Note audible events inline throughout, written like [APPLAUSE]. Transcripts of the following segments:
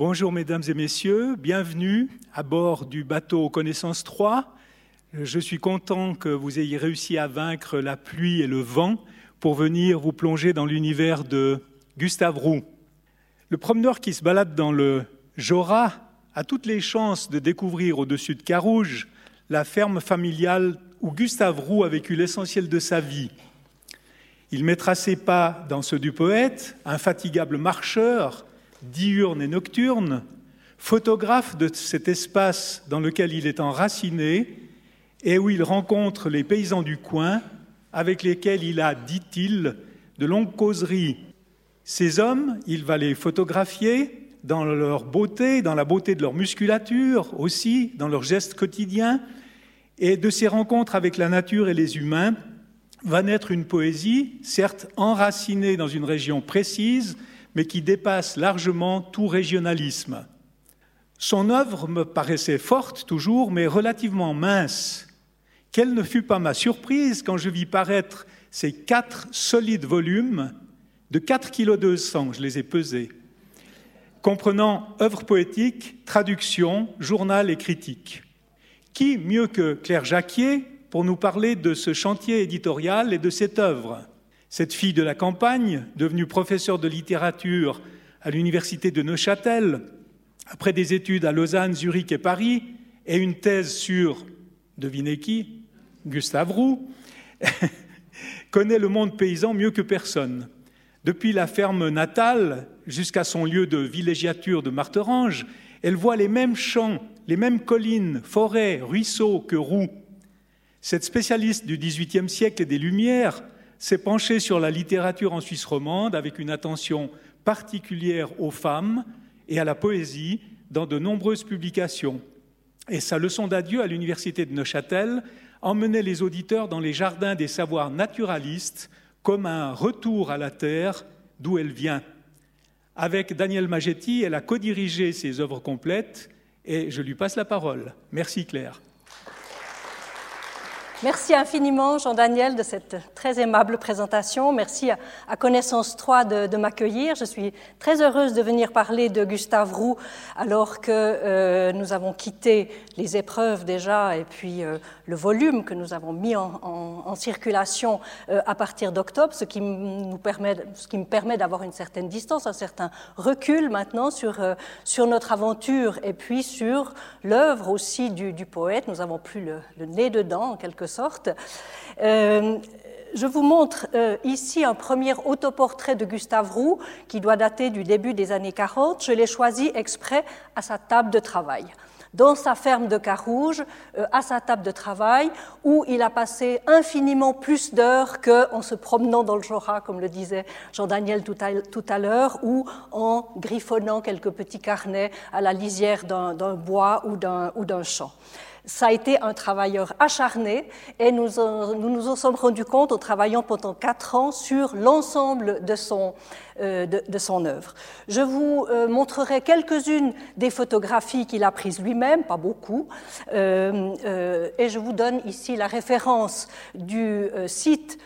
Bonjour mesdames et messieurs, bienvenue à bord du bateau Connaissance 3. Je suis content que vous ayez réussi à vaincre la pluie et le vent pour venir vous plonger dans l'univers de Gustave Roux. Le promeneur qui se balade dans le Jura a toutes les chances de découvrir au-dessus de Carouge la ferme familiale où Gustave Roux a vécu l'essentiel de sa vie. Il mettra ses pas dans ceux du poète, infatigable marcheur, diurne et nocturne, photographe de cet espace dans lequel il est enraciné et où il rencontre les paysans du coin avec lesquels il a, dit-il, de longues causeries. Ces hommes, il va les photographier dans leur beauté, dans la beauté de leur musculature aussi, dans leurs gestes quotidiens, et de ces rencontres avec la nature et les humains va naître une poésie, certes enracinée dans une région précise, mais qui dépasse largement tout régionalisme. Son œuvre me paraissait forte toujours, mais relativement mince. Quelle ne fut pas ma surprise quand je vis paraître ces quatre solides volumes de 4 kg 200, je les ai pesés, comprenant œuvres poétiques, traductions, journal et critique. Qui mieux que Claire Jacquier pour nous parler de ce chantier éditorial et de cette œuvre? Cette fille de la campagne, devenue professeure de littérature à l'université de Neuchâtel, après des études à Lausanne, Zurich et Paris, et une thèse sur, devinez qui, Gustave Roux, [LAUGHS] connaît le monde paysan mieux que personne. Depuis la ferme natale jusqu'à son lieu de villégiature de Marterange, elle voit les mêmes champs, les mêmes collines, forêts, ruisseaux que Roux. Cette spécialiste du XVIIIe siècle et des Lumières s'est penché sur la littérature en Suisse romande avec une attention particulière aux femmes et à la poésie dans de nombreuses publications. Et sa leçon d'adieu à l'université de Neuchâtel emmenait les auditeurs dans les jardins des savoirs naturalistes comme un retour à la terre d'où elle vient. Avec Daniel Magetti, elle a co-dirigé ses œuvres complètes et je lui passe la parole. Merci Claire. Merci infiniment, Jean-Daniel, de cette très aimable présentation. Merci à, Connaissance 3 de, m'accueillir. Je suis très heureuse de venir parler de Gustave Roux alors que euh, nous avons quitté les épreuves déjà et puis euh, le volume que nous avons mis en, circulation euh, à partir d'octobre, ce, qui nous permet, ce qui me permet d'avoir une certaine distance, un certain recul maintenant sur, sur notre aventure et puis sur l'œuvre aussi du, poète. Nous n'avons plus le, le nez dedans en quelque sorte. Euh, je vous montre euh, ici un premier autoportrait de Gustave Roux qui doit dater du début des années 40. Je l'ai choisi exprès à sa table de travail dans sa ferme de Carouge, euh, à sa table de travail, où il a passé infiniment plus d'heures qu'en se promenant dans le Jura, comme le disait Jean-Daniel tout à, l'heure, ou en griffonnant quelques petits carnets à la lisière d'un bois ou d'un champ. Ça a été un travailleur acharné et nous, nous nous en sommes rendus compte en travaillant pendant quatre ans sur l'ensemble de son, euh, de, son œuvre. Je vous euh, montrerai quelques-unes des photographies qu'il a prises lui-même, pas beaucoup, euh, et je vous donne ici la référence du site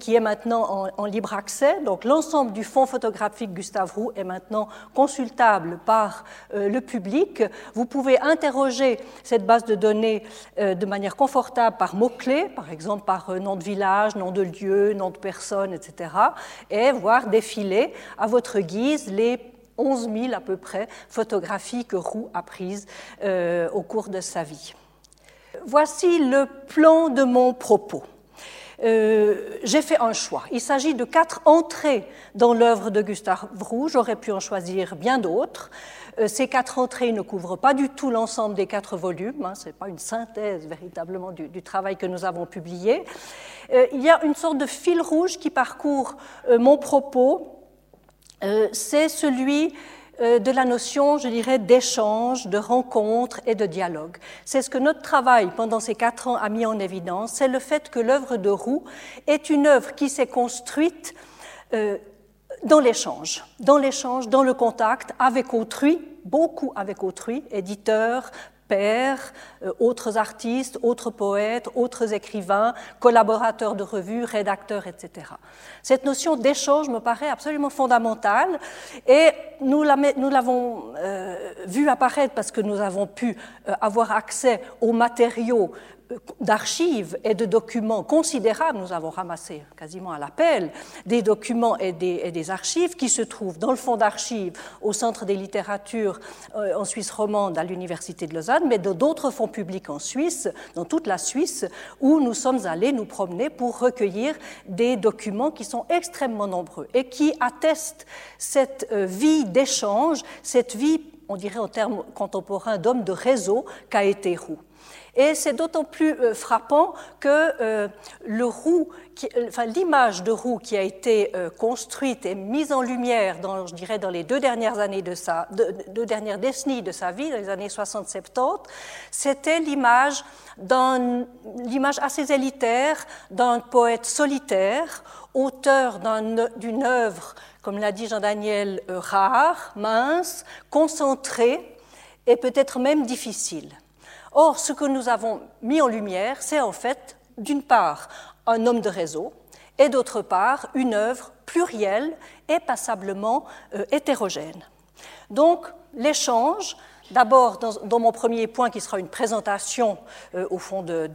qui est maintenant en, libre accès. Donc l'ensemble du fonds photographique Gustave Roux est maintenant consultable par le public. Vous pouvez interroger cette base de données de manière confortable par mots-clés, par exemple par nom de village, nom de lieu, nom de personne, etc., et voir défiler à votre guise les 11 000 à peu près photographies que Roux a prises euh, au cours de sa vie. Voici le plan de mon propos. Euh, j'ai fait un choix. Il s'agit de quatre entrées dans l'œuvre de Gustave Roux. J'aurais pu en choisir bien d'autres. Euh, ces quatre entrées ne couvrent pas du tout l'ensemble des quatre volumes. Hein. Ce n'est pas une synthèse véritablement du, travail que nous avons publié. il y a une sorte de fil rouge qui parcourt mon propos euh, c'est celui euh, de la notion, je dirais, d'échange, de rencontre et de dialogue. C'est ce que notre travail pendant ces quatre ans a mis en évidence, c'est le fait que l'œuvre de Roux est une œuvre qui s'est construite euh, dans l'échange, dans l'échange, dans le contact avec autrui, beaucoup avec autrui, éditeurs, pairs, euh, autres artistes, autres poètes, autres écrivains, collaborateurs de revues, rédacteurs, etc. Cette notion d'échange me paraît absolument fondamentale et nous l'avons euh, vu apparaître parce que nous avons pu euh, avoir accès aux matériaux d'archives et de documents considérables, nous avons ramassé quasiment à l'appel des documents et des, archives qui se trouvent dans le fonds d'archives au Centre des littératures euh, en Suisse romande à l'Université de Lausanne, mais dans d'autres fonds publics en Suisse, dans toute la Suisse, où nous sommes allés nous promener pour recueillir des documents qui sont extrêmement nombreux et qui attestent cette euh, vie d'échange, cette vie, on dirait en termes contemporains, d'homme de réseau qu'a été Roux. Et c'est d'autant plus euh, frappant que euh, enfin, l'image de roux qui a été euh, construite et mise en lumière, dans, je dirais, dans les deux dernières années de sa, deux dernières décennies de sa vie, dans les années 60-70, c'était l'image d'un, l'image assez élitaire d'un poète solitaire, auteur d'une œuvre, comme l'a dit Jean-Daniel, rare, mince, concentrée et peut-être même difficile. Or, ce que nous avons mis en lumière, c'est en fait, d'une part, un homme de réseau, et d'autre part, une œuvre plurielle et passablement euh, hétérogène. Donc, l'échange, d'abord dans, mon premier point qui sera une présentation euh, au fond de,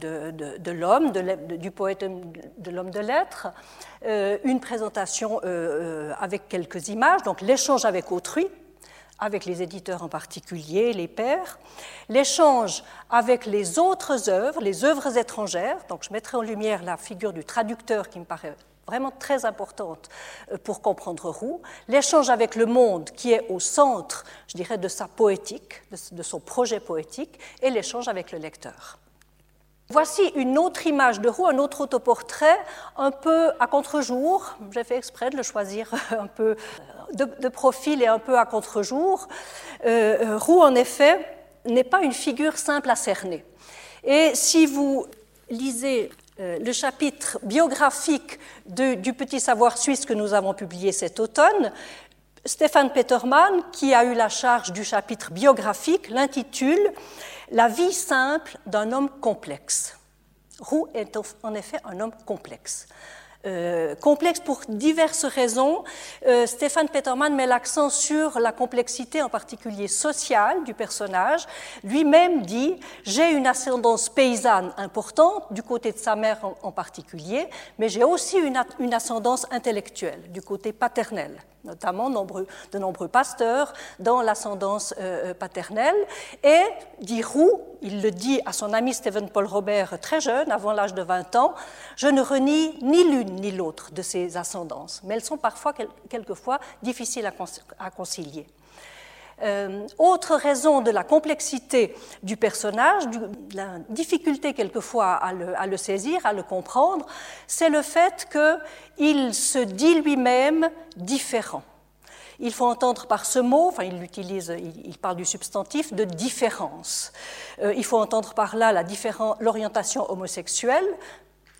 l'homme, du poète de l'homme de lettres, euh, une présentation avec quelques images, donc l'échange avec autrui, avec les éditeurs en particulier, les pairs, l'échange avec les autres œuvres, les œuvres étrangères, donc je mettrai en lumière la figure du traducteur qui me paraît vraiment très importante euh, pour comprendre Roux, l'échange avec le monde qui est au centre, je dirais, de sa poétique, de son projet poétique, et l'échange avec le lecteur. Voici une autre image de Roux, un autre autoportrait, un peu à contre-jour. J'ai fait exprès de le choisir [LAUGHS] un peu de, profil et un peu à contre-jour. Euh, euh, Roux, en effet, n'est pas une figure simple à cerner. Et si vous lisez euh, le chapitre biographique du Petit Savoir suisse que nous avons publié cet automne, Stéphane Petermann, qui a eu la charge du chapitre biographique, l'intitule la vie simple d'un homme complexe. Roux est en effet un homme complexe. Euh, complexe pour diverses raisons. Euh, Stéphane Peterman met l'accent sur la complexité en particulier sociale du personnage. Lui-même dit J'ai une ascendance paysanne importante, du côté de sa mère en, particulier, mais j'ai aussi une, ascendance intellectuelle, du côté paternel notamment de nombreux pasteurs dans l'ascendance euh, paternelle. Et, dit Roux, il le dit à son ami Stephen Paul Robert très jeune, avant l'âge de 20 ans, je ne renie ni l'une ni l'autre de ces ascendances, mais elles sont parfois, quelquefois, difficiles à concilier. Euh, autre raison de la complexité du personnage, de la difficulté quelquefois à le, saisir, à le comprendre, c'est le fait qu'il se dit lui-même différent. Il faut entendre par ce mot, enfin il utilise, il, parle du substantif de différence. Euh, il faut entendre par là l'orientation homosexuelle,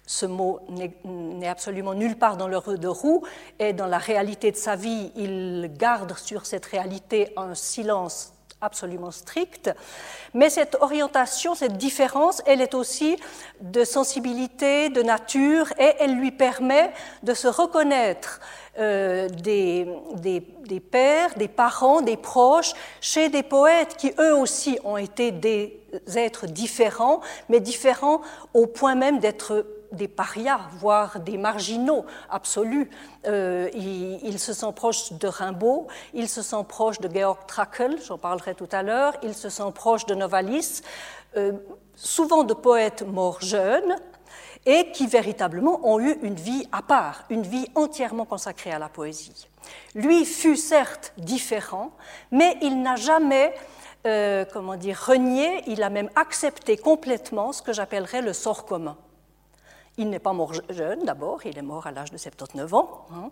ce mot n'est absolument nulle part dans l'heure de roue, et dans la réalité de sa vie, il garde sur cette réalité un silence absolument strict. Mais cette orientation, cette différence, elle est aussi de sensibilité, de nature, et elle lui permet de se reconnaître euh, des, pères, des parents, des proches, chez des poètes qui eux aussi ont été des êtres différents, mais différents au point même d'être des parias, voire des marginaux absolus. Euh, il, se sent proche de Rimbaud, il se sent proche de Georg Trakl, j'en parlerai tout à l'heure, il se sent proche de Novalis, euh, souvent de poètes morts jeunes et qui véritablement ont eu une vie à part, une vie entièrement consacrée à la poésie. Lui fut certes différent, mais il n'a jamais euh, comment dire, renié, il a même accepté complètement ce que j'appellerais le sort commun. Il n'est pas mort jeune d'abord, il est mort à l'âge de 79 ans, hein.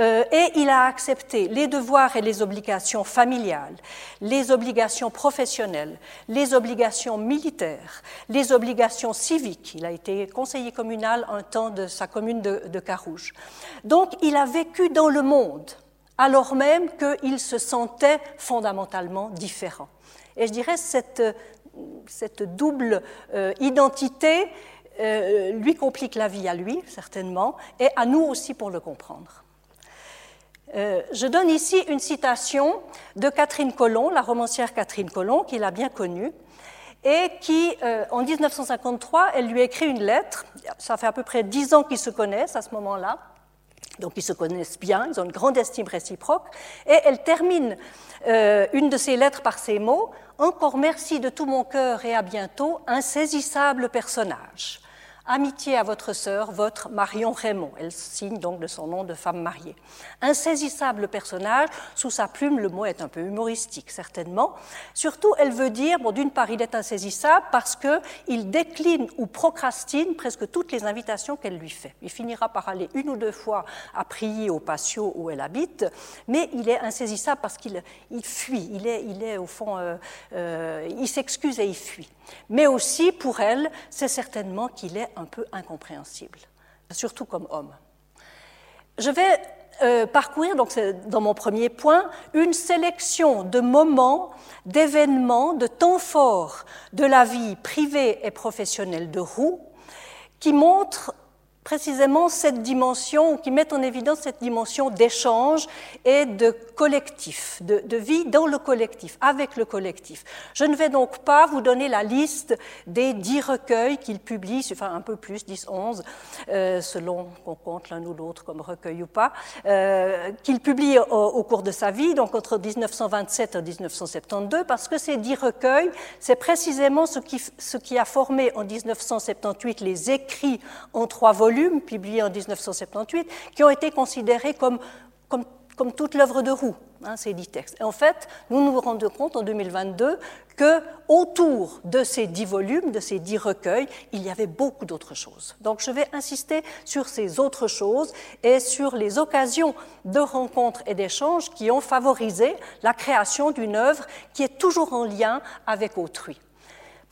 euh, et il a accepté les devoirs et les obligations familiales, les obligations professionnelles, les obligations militaires, les obligations civiques. Il a été conseiller communal un temps de sa commune de, de Carouge. Donc il a vécu dans le monde, alors même qu'il se sentait fondamentalement différent. Et je dirais cette cette double identité lui complique la vie à lui, certainement, et à nous aussi pour le comprendre. je donne ici une citation de Catherine Colomb, la romancière Catherine Colomb, qu'il a bien connue, et qui, en 1953, elle lui écrit une lettre. Ça fait à peu près dix ans qu'ils se connaissent à ce moment-là. Donc ils se connaissent bien, ils ont une grande estime réciproque. Et elle termine euh, une de ses lettres par ces mots Encore merci de tout mon cœur et à bientôt, insaisissable personnage. Amitié à votre sœur, votre Marion Raymond. Elle signe donc de son nom de femme mariée. Insaisissable personnage, sous sa plume, le mot est un peu humoristique, certainement. Surtout, elle veut dire, bon, d'une part, il est insaisissable parce qu'il décline ou procrastine presque toutes les invitations qu'elle lui fait. Il finira par aller une ou deux fois à prier au patio où elle habite, mais il est insaisissable parce qu'il il fuit, il est, il est au fond, euh, euh, il s'excuse et il fuit. Mais aussi, pour elle, c'est certainement qu'il est un peu incompréhensible, surtout comme homme. Je vais euh, parcourir, donc dans mon premier point, une sélection de moments, d'événements, de temps forts de la vie privée et professionnelle de Roux qui montrent précisément cette dimension, qui met en évidence cette dimension d'échange et de collectif, de, vie dans le collectif, avec le collectif. Je ne vais donc pas vous donner la liste des dix recueils qu'il publie, enfin un peu plus, dix, onze, euh, selon qu'on compte l'un ou l'autre comme recueil ou pas, euh, qu'il publie au, cours de sa vie, donc entre 1927 et 1972, parce que ces dix recueils, c'est précisément ce qui, ce qui a formé en 1978 les écrits en trois volumes publiés en 1978, qui ont été considérés comme, comme, toute l'œuvre de Roux, hein, ces dix textes. Et en fait, nous nous rendons compte en 2022 que autour de ces dix volumes, de ces dix recueils, il y avait beaucoup d'autres choses. Donc je vais insister sur ces autres choses et sur les occasions de rencontres et d'échanges qui ont favorisé la création d'une œuvre qui est toujours en lien avec autrui.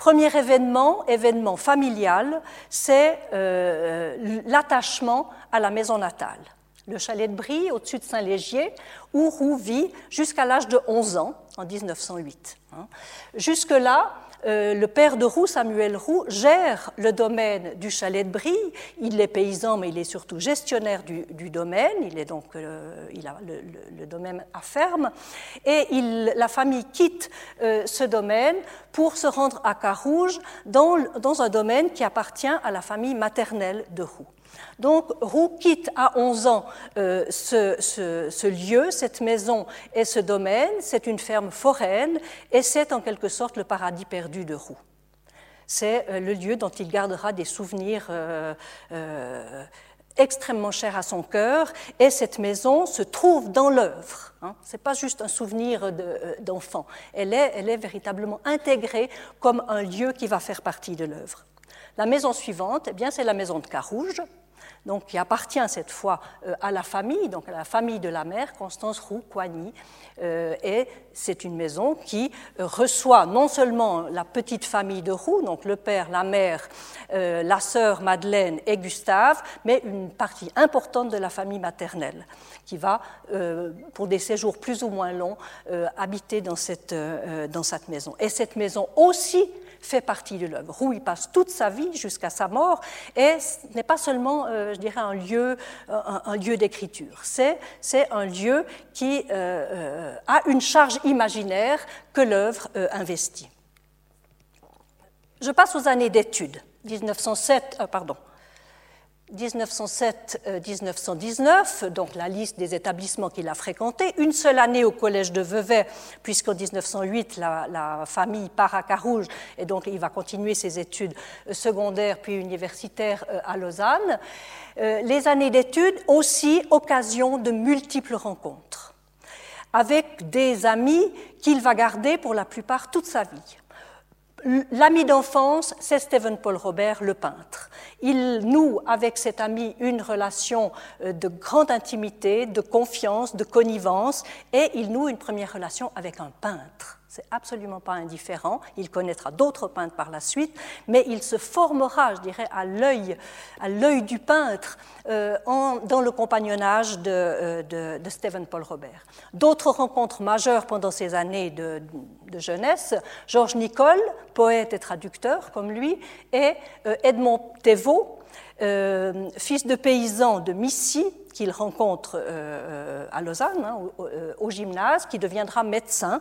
Premier événement, événement familial, c'est euh, l'attachement à la maison natale. Le chalet de Brie, au-dessus de Saint-Légier, où Roux vit jusqu'à l'âge de 11 ans, en 1908. Hein. Jusque-là, euh, le père de Roux, Samuel Roux, gère le domaine du chalet de Brie. Il est paysan, mais il est surtout gestionnaire du, domaine. Il, est donc, euh, a le, domaine à ferme. Et la famille quitte euh, ce domaine pour se rendre à Carouge, dans un domaine qui appartient à la famille maternelle de Roux. Donc Roux quitte à 11 ans euh, ce, lieu, cette maison et ce domaine. C'est une ferme foraine et c'est en quelque sorte le paradis perdu de Roux. C'est euh, le lieu dont il gardera des souvenirs euh, extrêmement chers à son cœur et cette maison se trouve dans l'œuvre. Hein. Ce n'est pas juste un souvenir d'enfant, elle, est, véritablement intégrée comme un lieu qui va faire partie de l'œuvre. La maison suivante, eh bien, c'est la maison de Carouge, donc qui appartient cette fois euh, à la famille, donc à la famille de la mère, Constance Roux-Coigny. Euh, et c'est une maison qui euh, reçoit non seulement la petite famille de Roux, donc le père, la mère, la sœur Madeleine et Gustave, mais une partie importante de la famille maternelle qui va, pour des séjours plus ou moins longs, habiter dans cette, dans cette maison. Et cette maison aussi fait partie de l'œuvre. Roux y passe toute sa vie jusqu'à sa mort et ce n'est pas seulement, euh, je dirais, un lieu, un, lieu d'écriture. C'est, c'est un lieu qui euh, euh, a une charge imaginaire que l'œuvre investit. Je passe aux années d'études. 1907, pardon, 1907-1919, donc la liste des établissements qu'il a fréquentés, une seule année au collège de Vevey, puisqu'en 1908, la, famille part à Carouge, et donc il va continuer ses études secondaires puis universitaires euh, à Lausanne. Euh, les années d'études, aussi occasion de multiples rencontres, avec des amis qu'il va garder pour la plupart toute sa vie. L'ami d'enfance, c'est Stephen Paul Robert, le peintre. Il noue avec cet ami une relation euh, de grande intimité, de confiance, de connivence, et il noue une première relation avec un peintre. C'est absolument pas indifférent. Il connaîtra d'autres peintres par la suite, mais il se formera, je dirais, à l'œil, à l'œil du peintre euh, dans le compagnonnage de, euh, de, Stephen Paul Robert. D'autres rencontres majeures pendant ces années de, jeunesse, Georges Nicole, poète et traducteur comme lui, et euh, Edmond Thévaux, fils de paysan de Missy, qu'il rencontre euh, euh, à Lausanne, hein, au, gymnase, qui deviendra médecin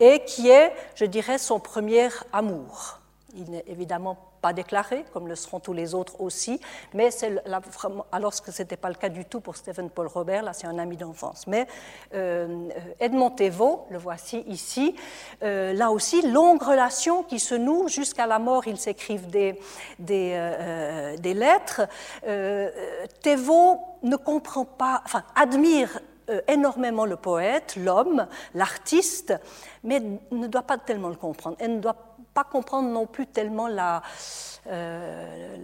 et qui est, je dirais, son premier amour. Il n'est évidemment pas déclaré, comme le seront tous les autres aussi, mais c'est alors que ce n'était pas le cas du tout pour Stephen Paul Robert, là c'est un ami d'enfance. Mais euh, Edmond Thévaux, le voici ici, euh, là aussi, longue relation qui se noue jusqu'à la mort, ils s'écrivent des, des, euh, lettres. Euh, Thévaux ne comprend pas, enfin admire énormément le poète, l'homme, l'artiste, mais ne doit pas tellement le comprendre. Elle ne doit pas comprendre non plus tellement la, euh,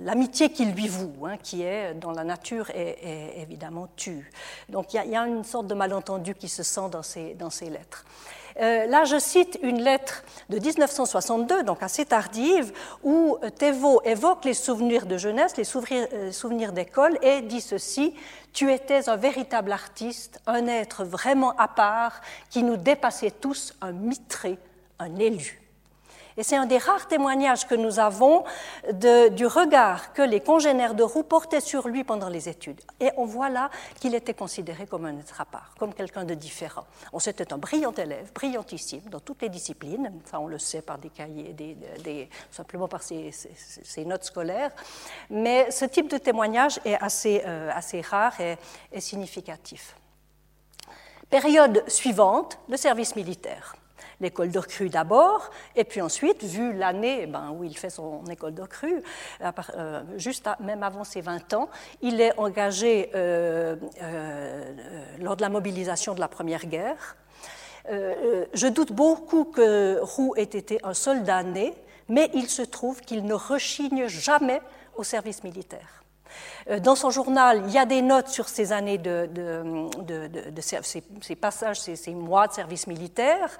l'amitié qu'il lui voue, hein, qui est dans la nature et, évidemment tue. Donc il y, a une sorte de malentendu qui se sent dans ces, dans ces lettres. Euh, là, je cite une lettre de 1962, donc assez tardive, où Thévaux évoque les souvenirs de jeunesse, les euh, souvenirs d'école, et dit ceci Tu étais un véritable artiste, un être vraiment à part, qui nous dépassait tous, un mitré, un élu. Et c'est un des rares témoignages que nous avons du regard que les congénères de Roux portaient sur lui pendant les études. Et on voit là qu'il était considéré comme un être à part, comme quelqu'un de différent. On c'était un brillant élève, brillantissime dans toutes les disciplines, ça on le sait par des cahiers, simplement par ses, notes scolaires. Mais ce type de témoignage est assez, euh, rare et, et significatif. Période suivante, le service militaire l'école de recrue d'abord, et puis ensuite, vu l'année ben, où il fait son école de recrue, euh, juste même avant ses 20 ans, il est engagé euh, euh, lors de la mobilisation de la Première Guerre. je doute beaucoup que Roux ait été un soldat né, mais il se trouve qu'il ne rechigne jamais au service militaire. Euh, dans son journal, il y a des notes sur ces années de, ces, passages, ces, mois de service militaire.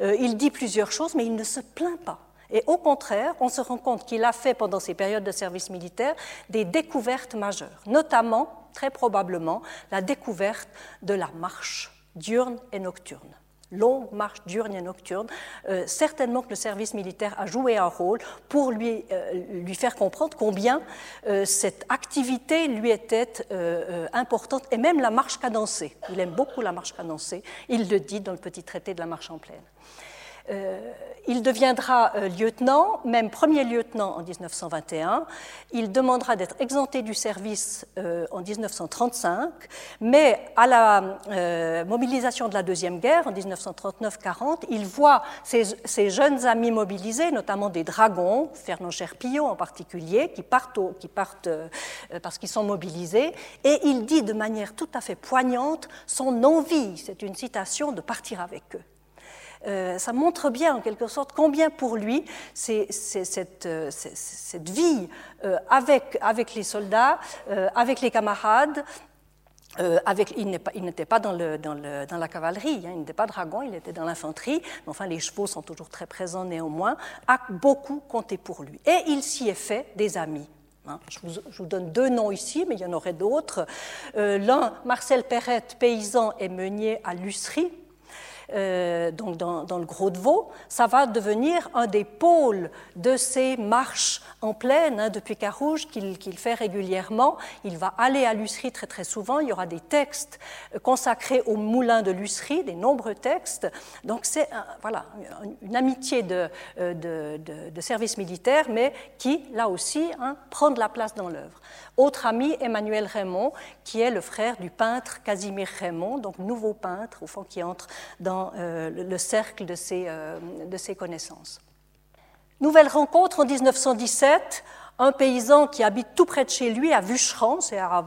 Euh, il dit plusieurs choses, mais il ne se plaint pas. Et au contraire, on se rend compte qu'il a fait pendant ces périodes de service militaire des découvertes majeures, notamment, très probablement, la découverte de la marche diurne et nocturne longue marche diurne et nocturne, euh, certainement que le service militaire a joué un rôle pour lui, euh, lui faire comprendre combien euh, cette activité lui était importante, et même la marche cadencée. Il aime beaucoup la marche cadencée, il le dit dans le petit traité de la marche en plaine. Euh, il deviendra euh, lieutenant, même premier lieutenant en 1921. Il demandera d'être exempté du service euh, en 1935, mais à la mobilisation de la Deuxième Guerre en 1939-40, il voit ses, jeunes amis mobilisés, notamment des dragons, Fernand Cherpillon en particulier, qui partent, qui partent parce qu'ils sont mobilisés, et il dit de manière tout à fait poignante son envie, c'est une citation, de partir avec eux. Euh, ça montre bien en quelque sorte combien pour lui c'est, cette, euh, cette, vie euh, avec, les soldats, avec les camarades, il, n'était pas, dans, la cavalerie, hein, il n'était pas dragon, il était dans l'infanterie, mais enfin les chevaux sont toujours très présents néanmoins, a beaucoup compté pour lui. Et il s'y est fait des amis. Hein. Je vous, donne deux noms ici, mais il y en aurait d'autres. l'un, Marcel Perrette, paysan et meunier à Lusserie, euh, donc dans, le Gros de Vaud, ça va devenir un des pôles de ces marches en plaine hein, depuis Carouge qu'il fait régulièrement. Il va aller à Lusserie très très souvent. Il y aura des textes consacrés au moulin de Lusserie, des nombreux textes. Donc c'est voilà, une amitié de, euh, de, service militaire, mais qui, là aussi, hein, prend de la place dans l'œuvre. Autre ami, Emmanuel Raymond, qui est le frère du peintre Casimir Raymond, donc nouveau peintre, au fond, qui entre dans euh, le cercle de ses, euh, de ses connaissances. Nouvelle rencontre en 1917 Un paysan qui habite tout près de chez lui, à Vucheran, c'est à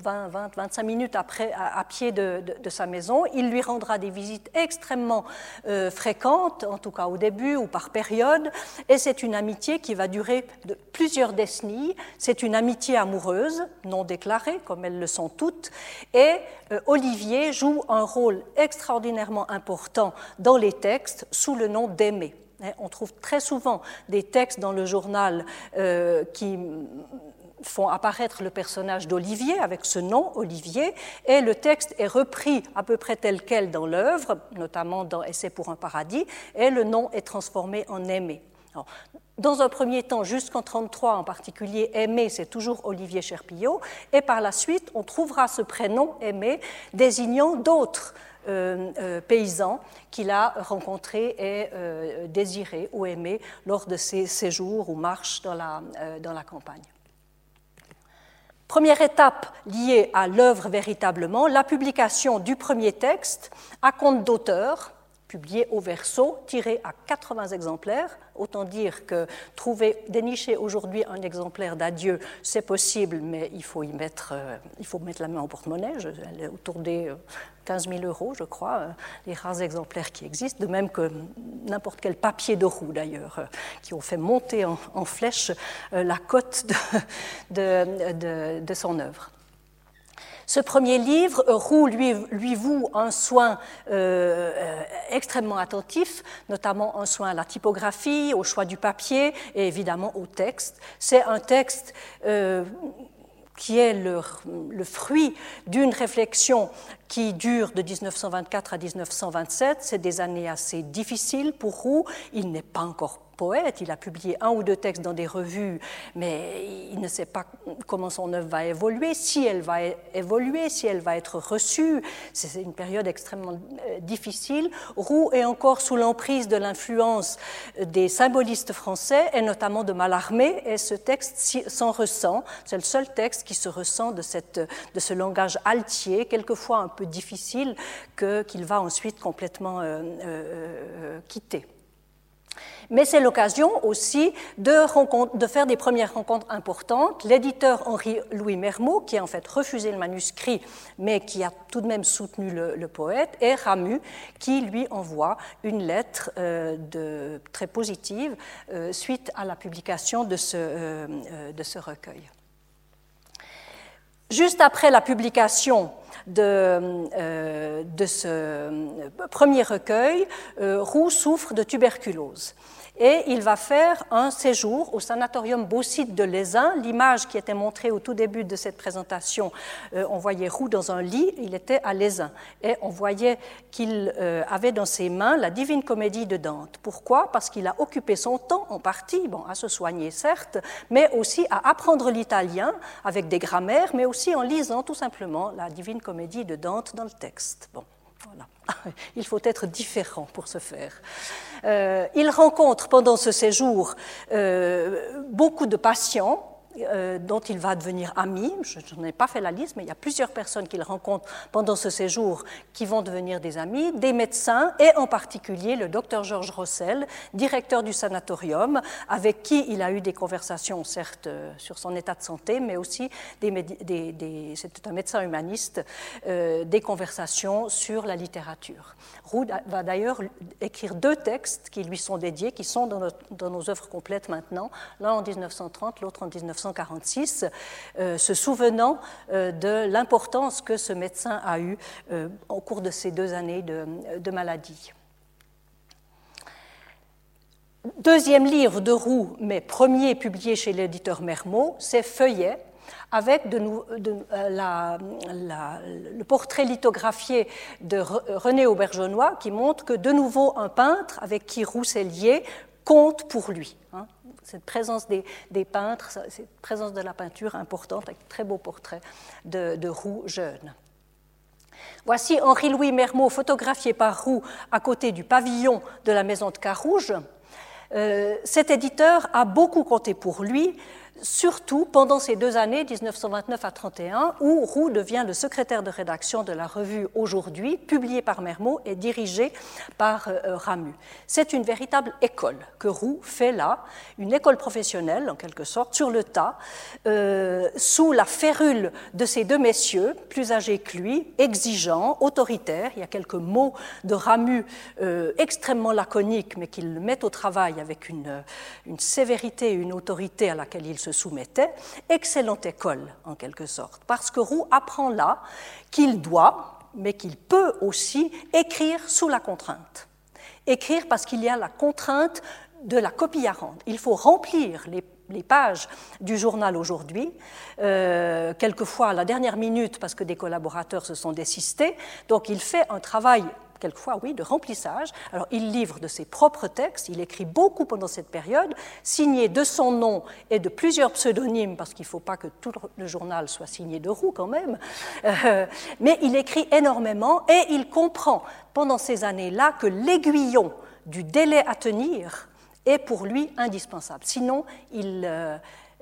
20, 20, 25 minutes à, pied de, sa maison, il lui rendra des visites extrêmement euh, fréquentes, en tout cas au début ou par période, et c'est une amitié qui va durer plusieurs décennies. C'est une amitié amoureuse, non déclarée, comme elles le sont toutes, et euh, Olivier joue un rôle extraordinairement important dans les textes sous le nom d'Aimé. Hein, on trouve très souvent des textes dans le journal euh, qui font apparaître le personnage d'Olivier avec ce nom, Olivier, et le texte est repris à peu près tel quel dans l'œuvre, notamment dans Essai pour un paradis, et le nom est transformé en Aimé. dans un premier temps, jusqu'en 1933 en particulier, Aimé, c'est toujours Olivier Cherpillot, et par la suite, on trouvera ce prénom Aimé désignant d'autres euh, euh, paysan qu'il a rencontré et euh, désiré ou aimé lors de ses séjours ou marches dans la, dans la campagne. Première étape liée à l'œuvre véritablement, la publication du premier texte à compte d'auteur, publié au verso, tiré à 80 exemplaires. Autant dire que trouver, dénicher aujourd'hui un exemplaire d'adieu, c'est possible, mais il faut y mettre, euh, il faut mettre la main au porte-monnaie. Elle est autour des 15 euh, 000 euros, je crois, euh, les rares exemplaires qui existent, de même que n'importe quel papier de roue d'ailleurs, qui ont fait monter en, flèche la cote de, son œuvre. Ce premier livre, Roux lui, lui voue un soin euh, euh, extrêmement attentif, notamment un soin à la typographie, au choix du papier et évidemment au texte. C'est un texte euh, qui est le, le fruit d'une réflexion qui dure de 1924 à 1927. C'est des années assez difficiles pour Roux. Il n'est pas encore poète, il a publié un ou deux textes dans des revues, mais il ne sait pas comment son œuvre va évoluer, si elle va évoluer, si elle va être reçue. C'est une période extrêmement euh, difficile. Roux est encore sous l'emprise de l'influence des symbolistes français, et notamment de Mallarmé, et ce texte s'en ressent. C'est le seul texte qui se ressent de, cette, de ce langage altier, quelquefois un peu difficile, qu'il va ensuite complètement euh, euh, quitter. Mais c'est l'occasion aussi de, faire des premières rencontres importantes. L'éditeur Henri-Louis Mermot, qui a en fait refusé le manuscrit, mais qui a tout de même soutenu le, poète, et Ramu, qui lui envoie une lettre euh, très positive suite à la publication de ce recueil. Juste après la publication de, de ce premier recueil, Roux souffre de tuberculose et il va faire un séjour au sanatorium Beaucite de Lézin. L'image qui était montrée au tout début de cette présentation, euh, on voyait Roux dans un lit, il était à Lézin, et on voyait qu'il euh, avait dans ses mains la Divine Comédie de Dante. Pourquoi? Parce qu'il a occupé son temps en partie, bon, à se soigner certes, mais aussi à apprendre l'italien avec des grammaires, mais aussi en lisant tout simplement la Divine Comédie de Dante dans le texte. Bon. Voilà. [LAUGHS] Il faut être différent pour ce faire. Euh, il rencontre pendant ce séjour euh, beaucoup de patients euh, dont il va devenir ami. Je n'en ai pas fait la liste, mais il y a plusieurs personnes qu'il rencontre pendant ce séjour qui vont devenir des amis, des médecins et en particulier le docteur Georges Rossel, directeur du sanatorium, avec qui il a eu des conversations, certes, euh, sur son état de santé, mais aussi, des, c'était un médecin humaniste, euh, des conversations sur la littérature. Roux va d'ailleurs écrire deux textes qui lui sont dédiés, qui sont dans, dans nos œuvres complètes maintenant, l'un en 1930, l'autre en 1930. 1946, euh, se souvenant euh, de l'importance que ce médecin a eue euh, au cours de ces deux années de, maladie. Deuxième livre de Roux, mais premier publié chez l'éditeur Mermot, c'est Feuillet, avec le portrait lithographié de René Aubergenois qui montre que de nouveau un peintre avec qui Roux s'est lié compte pour lui. Hein cette présence des, peintres, cette présence de la peinture importante, avec très beau portrait de, de Roux jeune. Voici Henri-Louis Mermot photographié par Roux à côté du pavillon de la maison de Carouge. Euh, cet éditeur a beaucoup compté pour lui surtout pendant ces deux années, 1929 à 31, où Roux devient le secrétaire de rédaction de la revue Aujourd'hui, publiée par Mermot et dirigée par euh, Ramu. C'est une véritable école que Roux fait là, une école professionnelle en quelque sorte, sur le tas, euh, sous la férule de ces deux messieurs, plus âgés que lui, exigeants, autoritaires. Il y a quelques mots de Ramu euh, extrêmement laconiques, mais qu'il met au travail avec une, une sévérité, une autorité à laquelle il se soumettait, excellente école en quelque sorte, parce que Roux apprend là qu'il doit, mais qu'il peut aussi écrire sous la contrainte. Écrire parce qu'il y a la contrainte de la copie à rendre. Il faut remplir les, pages du journal aujourd'hui, euh, quelquefois à la dernière minute parce que des collaborateurs se sont désistés. Donc il fait un travail quelquefois, oui, de remplissage. Alors, il livre de ses propres textes, il écrit beaucoup pendant cette période, signé de son nom et de plusieurs pseudonymes, parce qu'il ne faut pas que tout le journal soit signé de Roux quand même. Euh, mais il écrit énormément et il comprend pendant ces années-là que l'aiguillon du délai à tenir est pour lui indispensable. Sinon, il, euh,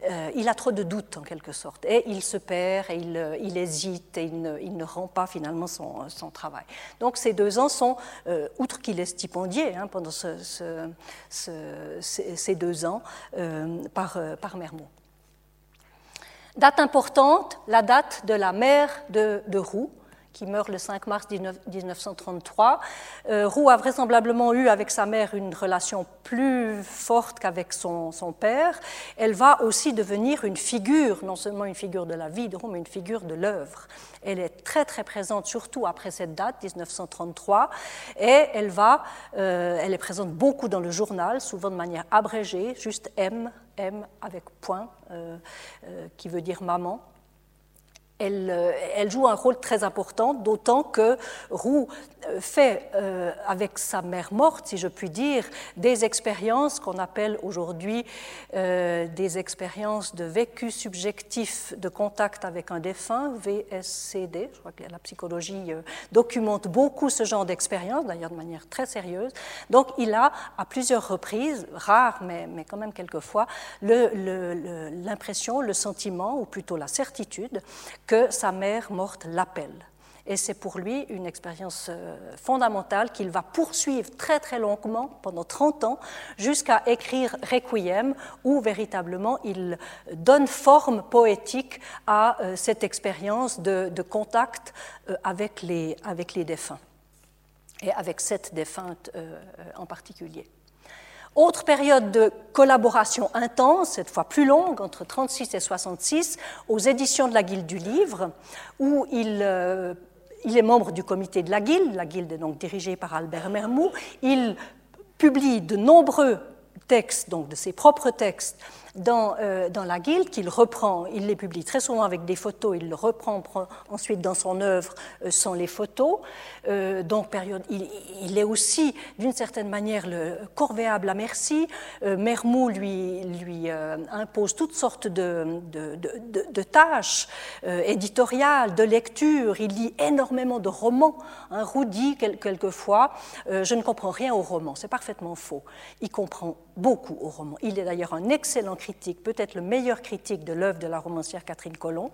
euh, il a trop de doutes en quelque sorte, et il se perd, et il, euh, hésite, et il ne, rend pas finalement son, travail. Donc ces deux ans sont, euh, outre qu'il est stipendié hein, pendant ces, deux ans par, par Mermont. Date importante, la date de la mère de Roux, qui meurt le 5 mars 1933. Euh, Roux a vraisemblablement eu avec sa mère une relation plus forte qu'avec son, père. Elle va aussi devenir une figure, non seulement une figure de la vie de Roux, mais une figure de l'œuvre. Elle est très très présente, surtout après cette date, 1933, et elle, va, euh, elle est présente beaucoup dans le journal, souvent de manière abrégée, juste M, M avec point, euh, qui veut dire maman. Euh, elle, joue un rôle très important, d'autant que Roux euh, fait, euh, avec sa mère morte, si je puis dire, des expériences qu'on appelle aujourd'hui des expériences de vécu subjectif de contact avec un défunt, VSCD. Je crois que la psychologie documente beaucoup ce genre d'expériences, d'ailleurs de manière très sérieuse. Donc il a, à plusieurs reprises, rares, mais, mais quand même quelquefois, l'impression, le, le sentiment, ou plutôt la certitude, que sa mère morte l'appelle. Et c'est pour lui une expérience euh, fondamentale qu'il va poursuivre très très longuement, pendant 30 ans, jusqu'à écrire Requiem, où véritablement il donne forme poétique à euh, cette expérience de, contact euh, avec les, avec les défunts, et avec cette défunte en particulier. Autre période de collaboration intense, cette fois plus longue, entre 36 et 66, aux éditions de la Guilde du Livre, où il, euh, il est membre du comité de la Guilde. La Guilde est donc dirigée par Albert Mermoux. Il publie de nombreux textes, donc de ses propres textes, dans, euh, dans, la guilde qu'il reprend, il les publie très souvent avec des photos, il le reprend ensuite dans son œuvre euh, sans les photos. Euh, donc période, il, est aussi d'une certaine manière le corvéable à merci. Mermou lui, impose toutes sortes de, tâches éditoriales, de lecture. Il lit énormément de romans. Hein, dit quelquefois, je ne comprends rien aux romans. C'est parfaitement faux. Il comprend beaucoup aux romans. Il est d'ailleurs un excellent critique, peut-être le meilleur critique de l'œuvre de la romancière Catherine Colomb.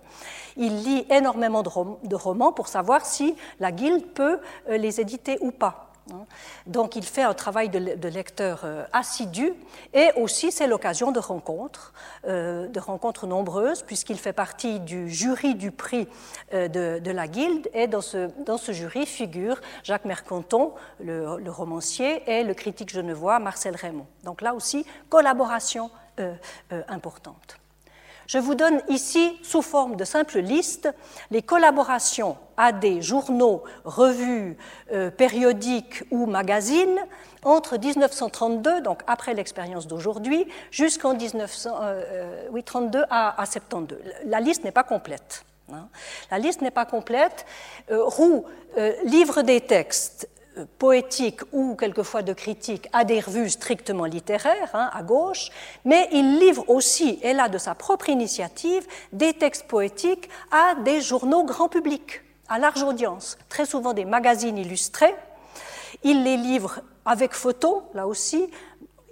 Il lit énormément de, romans pour savoir si la Guilde peut euh, les éditer ou pas. Hein. Donc il fait un travail de, lecteur euh, assidu et aussi c'est l'occasion de rencontres, euh, de rencontres nombreuses puisqu'il fait partie du jury du prix de, la Guilde et dans ce, dans ce jury figure Jacques Mercanton, le, le romancier, et le critique genevois Marcel Raymond. Donc là aussi, collaboration importante. Je vous donne ici, sous forme de simple liste, les collaborations à des journaux, revues, euh, périodiques ou magazines entre 1932, donc après l'expérience d'aujourd'hui, jusqu'en 1932 à, à 72. La liste n'est pas complète. Hein. La liste n'est pas complète. Roux livre des textes poétique ou quelquefois de critique à des revues strictement littéraires, hein, à gauche, mais il livre aussi, et là de sa propre initiative, des textes poétiques à des journaux grand public, à large audience, très souvent des magazines illustrés. Il les livre avec photos, là aussi,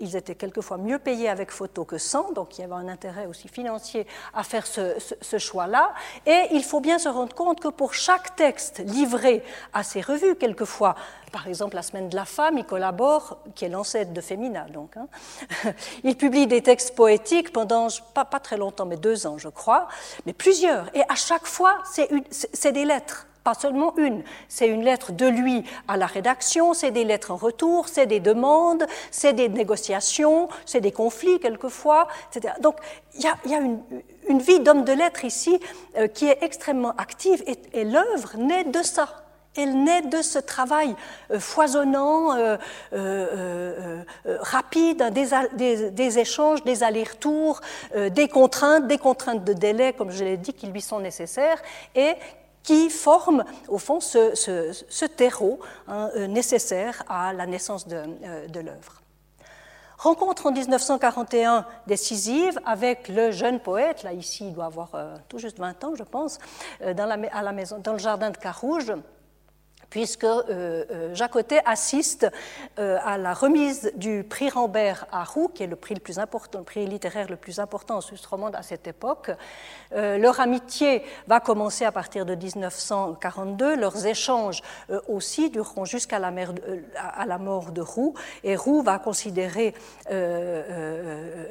ils étaient quelquefois mieux payés avec photo que sans, donc il y avait un intérêt aussi financier à faire ce, choix-là. Et il faut bien se rendre compte que pour chaque texte livré à ces revues, quelquefois, par exemple, la Semaine de la Femme, il collabore, qui est l'ancêtre de Femina, donc. Hein. [LAUGHS] Il publie des textes poétiques pendant, pas très longtemps, mais deux ans, je crois, mais plusieurs. Et à chaque fois, c'est des lettres pas seulement une, c'est une lettre de lui à la rédaction, c'est des lettres en retour, c'est des demandes, c'est des négociations, c'est des conflits quelquefois, etc. Donc il y a, une, vie d'homme de lettres ici euh, qui est extrêmement active et l'œuvre naît de ça. Elle naît de ce travail euh, foisonnant, euh, rapide, des, échanges, des allers-retours, des contraintes, des contraintes de délai, comme je l'ai dit, qui lui sont nécessaires, et qui forment au fond ce, terreau hein, nécessaire à la naissance de, l'œuvre. Rencontre en 1941 décisive avec le jeune poète, là ici il doit avoir tout juste 20 ans je pense, dans, à la maison, dans le jardin de Carouge, puisque euh, euh, Jacotet assiste euh, à la remise du prix Rambert à Roux, qui est le prix, littéraire le plus important en Suisse romande à cette époque. leur amitié va commencer à partir de 1942, leurs échanges aussi dureront jusqu'à la, la mort de Roux, et Roux va considérer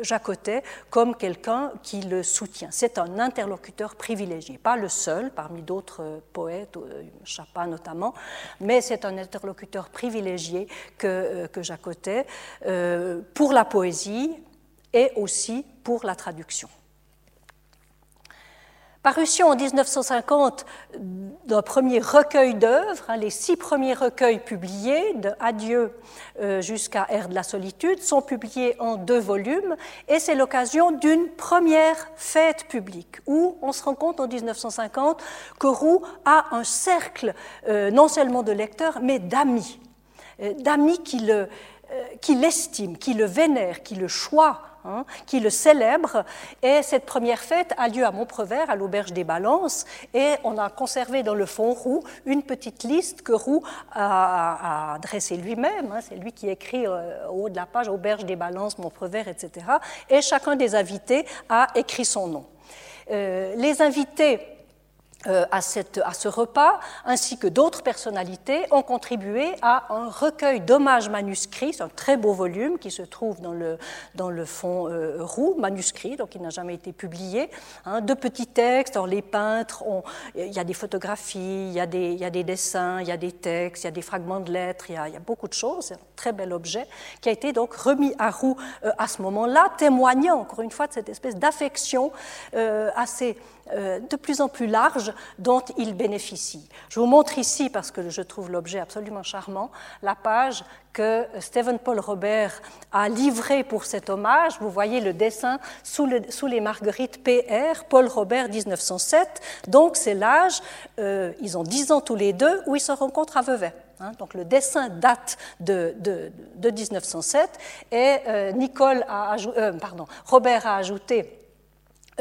Jacotet comme quelqu'un qui le soutient. C'est un interlocuteur privilégié, pas le seul parmi d'autres poètes, Chapin notamment, mais c'est un interlocuteur privilégié que, euh, que Jacotet euh, pour la poésie et aussi pour la traduction. Parution en 1950 d'un premier recueil d'œuvres, hein, les six premiers recueils publiés, de Adieu euh, jusqu'à Air de la solitude, sont publiés en deux volumes, et c'est l'occasion d'une première fête publique, où on se rend compte en 1950 que Roux a un cercle euh, non seulement de lecteurs, mais d'amis, euh, d'amis qui l'estiment, qui le vénèrent, qui le choient Hein, qui le célèbre. Et cette première fête a lieu à Montprevert, à l'Auberge des Balances, et on a conservé dans le fond Roux une petite liste que Roux a, dressée lui-même. Hein. C'est lui qui écrit euh, au haut de la page Auberge des Balances, Montprevert, etc. Et chacun des invités a écrit son nom. Euh, les invités euh, à, ce repas, ainsi que d'autres personnalités, ont contribué à un recueil d'hommages manuscrits, c'est un très beau volume qui se trouve dans le, dans fond euh, roux, manuscrit, donc il n'a jamais été publié, hein, de petits textes, alors les peintres, il y a des photographies, il y a des, dessins, il y a des textes, il y a des fragments de lettres, il y a, beaucoup de choses, c'est un très bel objet qui a été donc remis à Roux euh, à ce moment-là, témoignant encore une fois de cette espèce d'affection assez de plus en plus large dont il bénéficie. Je vous montre ici, parce que je trouve l'objet absolument charmant, la page que Stephen Paul Robert a livrée pour cet hommage. Vous voyez le dessin sous, les marguerites PR, Paul Robert 1907. Donc c'est l'âge, euh, ils ont 10 ans tous les deux, où ils se rencontrent à Vevey. Hein. donc le dessin date de, 1907 et euh, Nicole a, pardon, Robert a ajouté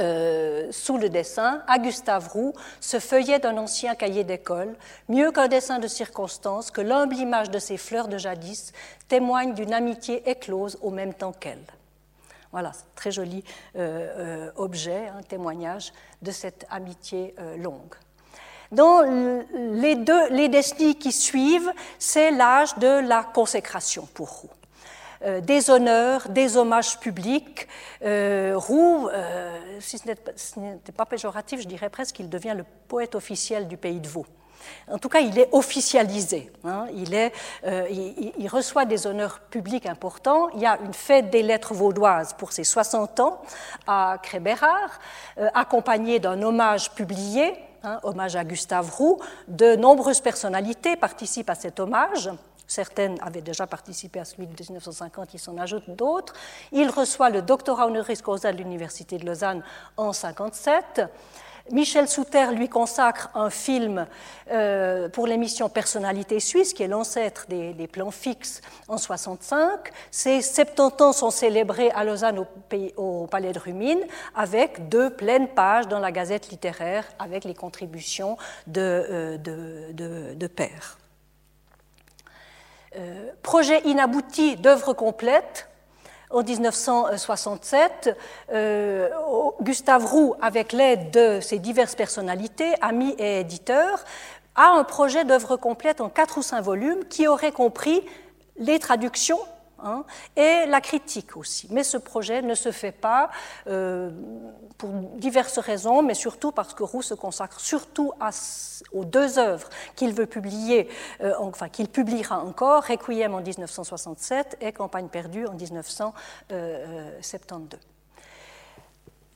euh, sous le dessin, à Gustave Roux, ce feuillet d'un ancien cahier d'école, mieux qu'un dessin de circonstance, que l'humble image de ces fleurs de jadis, témoigne d'une amitié éclose au même temps qu'elle. Voilà, très joli euh, euh, objet, un témoignage de cette amitié longue. Dans les deux les qui suivent, c'est l'âge de la consécration pour Roux. Euh, des honneurs, des hommages publics. Euh, Roux, euh, si ce n'était pas péjoratif, je dirais presque qu'il devient le poète officiel du pays de Vaud. En tout cas, il est officialisé. Hein. il, reçoit des honneurs publics importants. Il y a une fête des lettres vaudoises pour ses 60 ans à Crébérard, accompagnée d'un hommage publié, hein, hommage à Gustave Roux. De nombreuses personnalités participent à cet hommage. Certaines avaient déjà participé à celui de 1950, il s'en ajoute d'autres. Il reçoit le doctorat honoris causa de l'Université de Lausanne en 1957. Michel Souter lui consacre un film euh, pour l'émission Personnalité suisse, qui est l'ancêtre des, plans fixes en 65. Ces 70 ans sont célébrés à Lausanne au, Palais de Rumine, avec deux pleines pages dans la Gazette littéraire, avec les contributions de, euh. Euh, projet inabouti d'œuvre complète, En 1967, euh, Gustave Roux, avec l'aide de ses diverses personnalités, amis et éditeurs, a un projet d'œuvre complète en quatre ou cinq volumes qui aurait compris les traductions Hein, et la critique aussi. Mais ce projet ne se fait pas euh, pour diverses raisons, mais surtout parce que Roux se consacre surtout aux deux œuvres qu'il veut publier, euh, enfin qu'il publiera encore, Requiem en 1967 et Campagne perdue en 1972.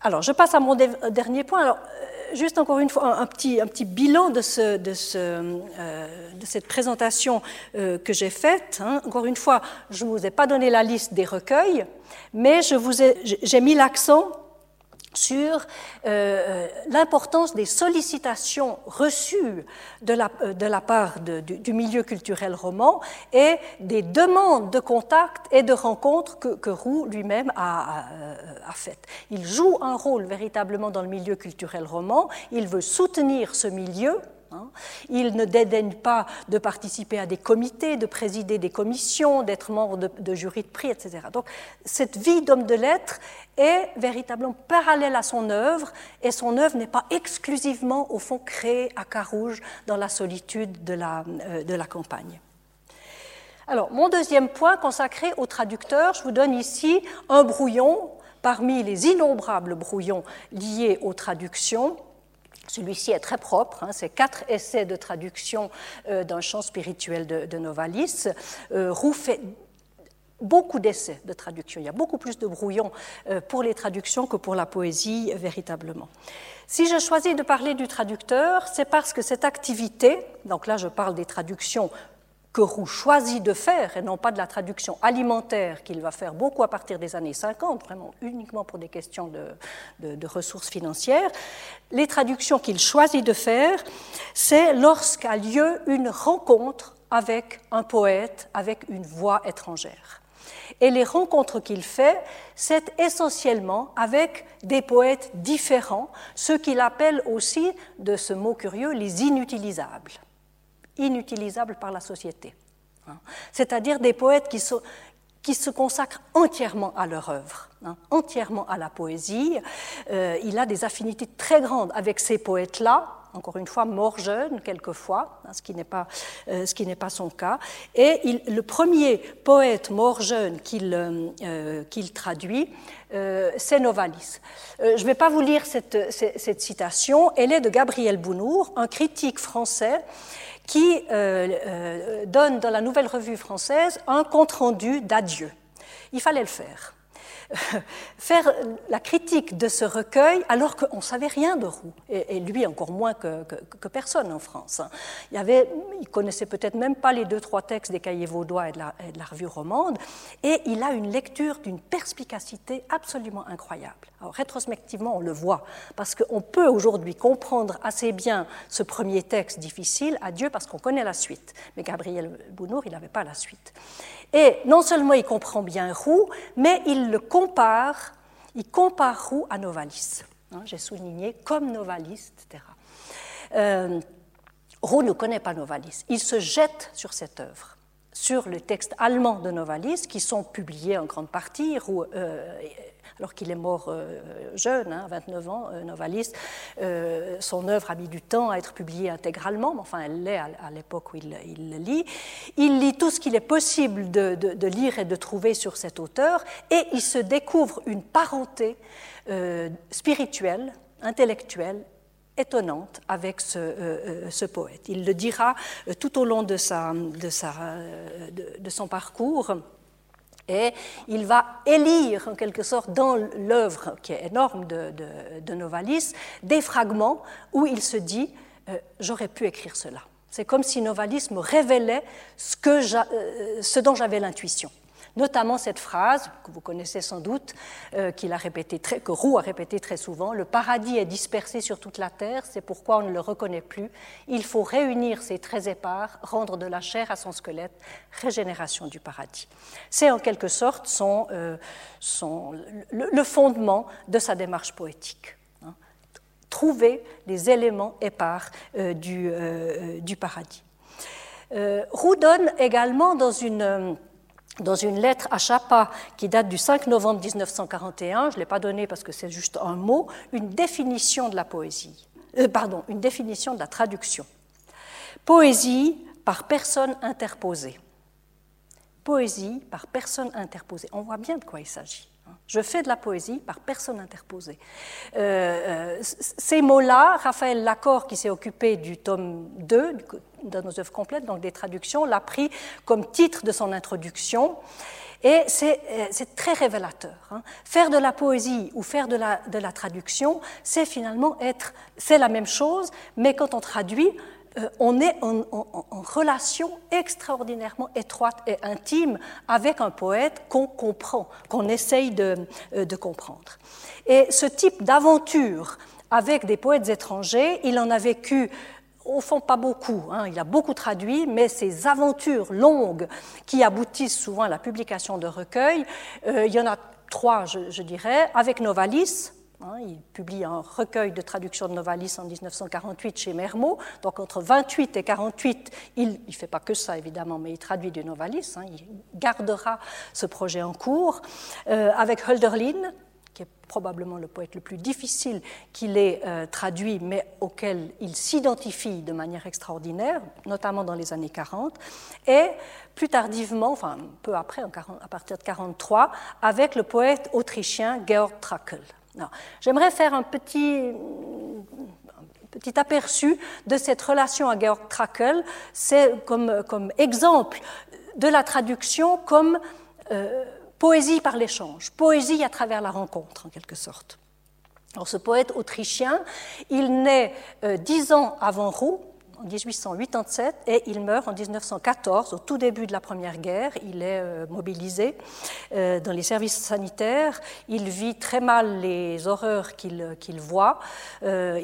Alors, je passe à mon dernier point. Alors, euh, juste encore une fois, un, petit, un petit, bilan de, ce, de, ce, euh, de cette présentation euh, que j'ai faite. Hein. Encore une fois, je ne vous ai pas donné la liste des recueils, mais j'ai mis l'accent sur euh, euh, l'importance des sollicitations reçues de la, euh, de la part du, milieu culturel roman et des demandes de contact et de rencontres que, Roux lui-même a, a, faites. Il joue un rôle véritablement dans le milieu culturel roman, il veut soutenir ce milieu Hein. Il ne dédaigne pas de participer à des comités, de présider des commissions, d'être membre de, de jurys de prix, etc. Donc cette vie d'homme de lettres est véritablement parallèle à son œuvre et son œuvre n'est pas exclusivement, au fond, créée à Carouge dans la solitude de la, euh, de la campagne. Alors, mon deuxième point consacré aux traducteurs, je vous donne ici un brouillon parmi les innombrables brouillons liés aux traductions celui-ci est très propre, hein, c'est quatre essais de traduction euh, d'un chant spirituel de, Novalis. Euh, Roux fait beaucoup d'essais de traduction. Il y a beaucoup plus de brouillons euh, pour les traductions que pour la poésie véritablement. Si je choisis de parler du traducteur, c'est parce que cette activité, donc là je parle des traductions que Roux choisit de faire, et non pas de la traduction alimentaire qu'il va faire beaucoup à partir des années 50, vraiment uniquement pour des questions de, ressources financières, les traductions qu'il choisit de faire, c'est lorsqu'a lieu une rencontre avec un poète, avec une voix étrangère. Et les rencontres qu'il fait, c'est essentiellement avec des poètes différents, ce qu'il appelle aussi, de ce mot curieux, les inutilisables inutilisables par la société. Hein. C'est-à-dire des poètes qui, qui, se consacrent entièrement à leur œuvre, hein, entièrement à la poésie. Euh, il a des affinités très grandes avec ces poètes-là, encore une fois, morts jeunes quelquefois, hein, ce qui n'est pas, euh, pas son cas. Et le premier poète mort jeune qu'il euh, qu'il traduit, c'est Novalis. je ne vais pas vous lire cette, cette, citation, elle est de Gabriel Bounour, un critique français qui euh, euh, donne dans la Nouvelle Revue française un compte-rendu d'adieu. Il fallait le faire. [LAUGHS] faire la critique de ce recueil alors qu'on ne savait rien de Roux, et, lui encore moins que, personne en France. Hein. Il, avait, il connaissait peut-être même pas les deux, trois textes des cahiers vaudois et de, la, et de la revue romande, et il a une lecture d'une perspicacité absolument incroyable. Rétrospectivement, on le voit, parce qu'on peut aujourd'hui comprendre assez bien ce premier texte difficile, Adieu, parce qu'on connaît la suite. Mais Gabriel Bounour, il n'avait pas la suite. Et non seulement il comprend bien Roux, mais il le compare, il compare Roux à Novalis. Hein, j'ai souligné comme Novalis, etc. Euh, Roux ne connaît pas Novalis. Il se jette sur cette œuvre, sur les textes allemands de Novalis, qui sont publiés en grande partie. Roux, euh, alors qu'il est mort euh, jeune, hein, 29 ans, euh, Novalis. Euh, son œuvre a mis du temps à être publiée intégralement, mais enfin elle l'est à, l'époque où il, le lit. Il lit tout ce qu'il est possible de, lire et de trouver sur cet auteur, et il se découvre une parenté spirituelle, intellectuelle, étonnante avec ce, poète. Il le dira tout au long de son parcours. Et il va élire en quelque sorte dans l'œuvre qui est énorme de, Novalis des fragments où il se dit euh, j'aurais pu écrire cela. C'est comme si Novalis me révélait ce, que euh, ce dont j'avais l'intuition notamment cette phrase que vous connaissez sans doute, euh, qu'il a répété que Roux a répété très souvent Le paradis est dispersé sur toute la terre, c'est pourquoi on ne le reconnaît plus. Il faut réunir ses traits épars, rendre de la chair à son squelette, régénération du paradis. C'est en quelque sorte son, euh, le, fondement de sa démarche poétique. Hein. Trouver les éléments épars euh, du, du, paradis. Roux donne également dans une dans une lettre à Chapa qui date du 5 novembre 1941, je ne l'ai pas donnée parce que c'est juste un mot, une définition de la poésie, euh, pardon, une définition de la traduction. Poésie par personne interposée. Poésie par personne interposée. On voit bien de quoi il s'agit. Je fais de la poésie par personne interposée. Euh, euh, ces mots-là, Raphaël Lacor, qui s'est occupé du tome 2 de nos œuvres complètes, donc des traductions, l'a pris comme titre de son introduction. Et c'est euh, très révélateur. Hein. Faire de la poésie ou faire de la, de la traduction, c'est finalement être, c'est la même chose, mais quand on traduit, euh, on est en, relation extraordinairement étroite et intime avec un poète qu'on comprend, qu'on essaye euh, de, comprendre. Et ce type d'aventure avec des poètes étrangers, il en a vécu au fond pas beaucoup, hein. il a beaucoup traduit, mais ces aventures longues qui aboutissent souvent à la publication de recueils, euh, il y en a trois, je, je dirais, avec Novalis, il publie un recueil de traduction de Novalis en 1948 chez Mermot. Donc entre 28 et 48, il ne fait pas que ça évidemment, mais il traduit du Novalis. Hein. il gardera ce projet en cours. Euh, avec Hölderlin, qui est probablement le poète le plus difficile qu'il ait euh, traduit, mais auquel il s'identifie de manière extraordinaire, notamment dans les années 40, et plus tardivement, enfin peu après, à partir de 43, avec le poète autrichien Georg Trakl. J'aimerais faire un petit, petit aperçu de cette relation à Georg Trakl. C'est comme, comme, exemple de la traduction comme euh, poésie par l'échange, poésie à travers la rencontre en quelque sorte. Alors, ce poète autrichien, il naît euh, dix ans avant Roux, en 1887 et il meurt en 1914, au tout début de la Première Guerre. Il est euh, mobilisé euh, dans les services sanitaires. Il vit très mal les horreurs qu'il voit. Euh,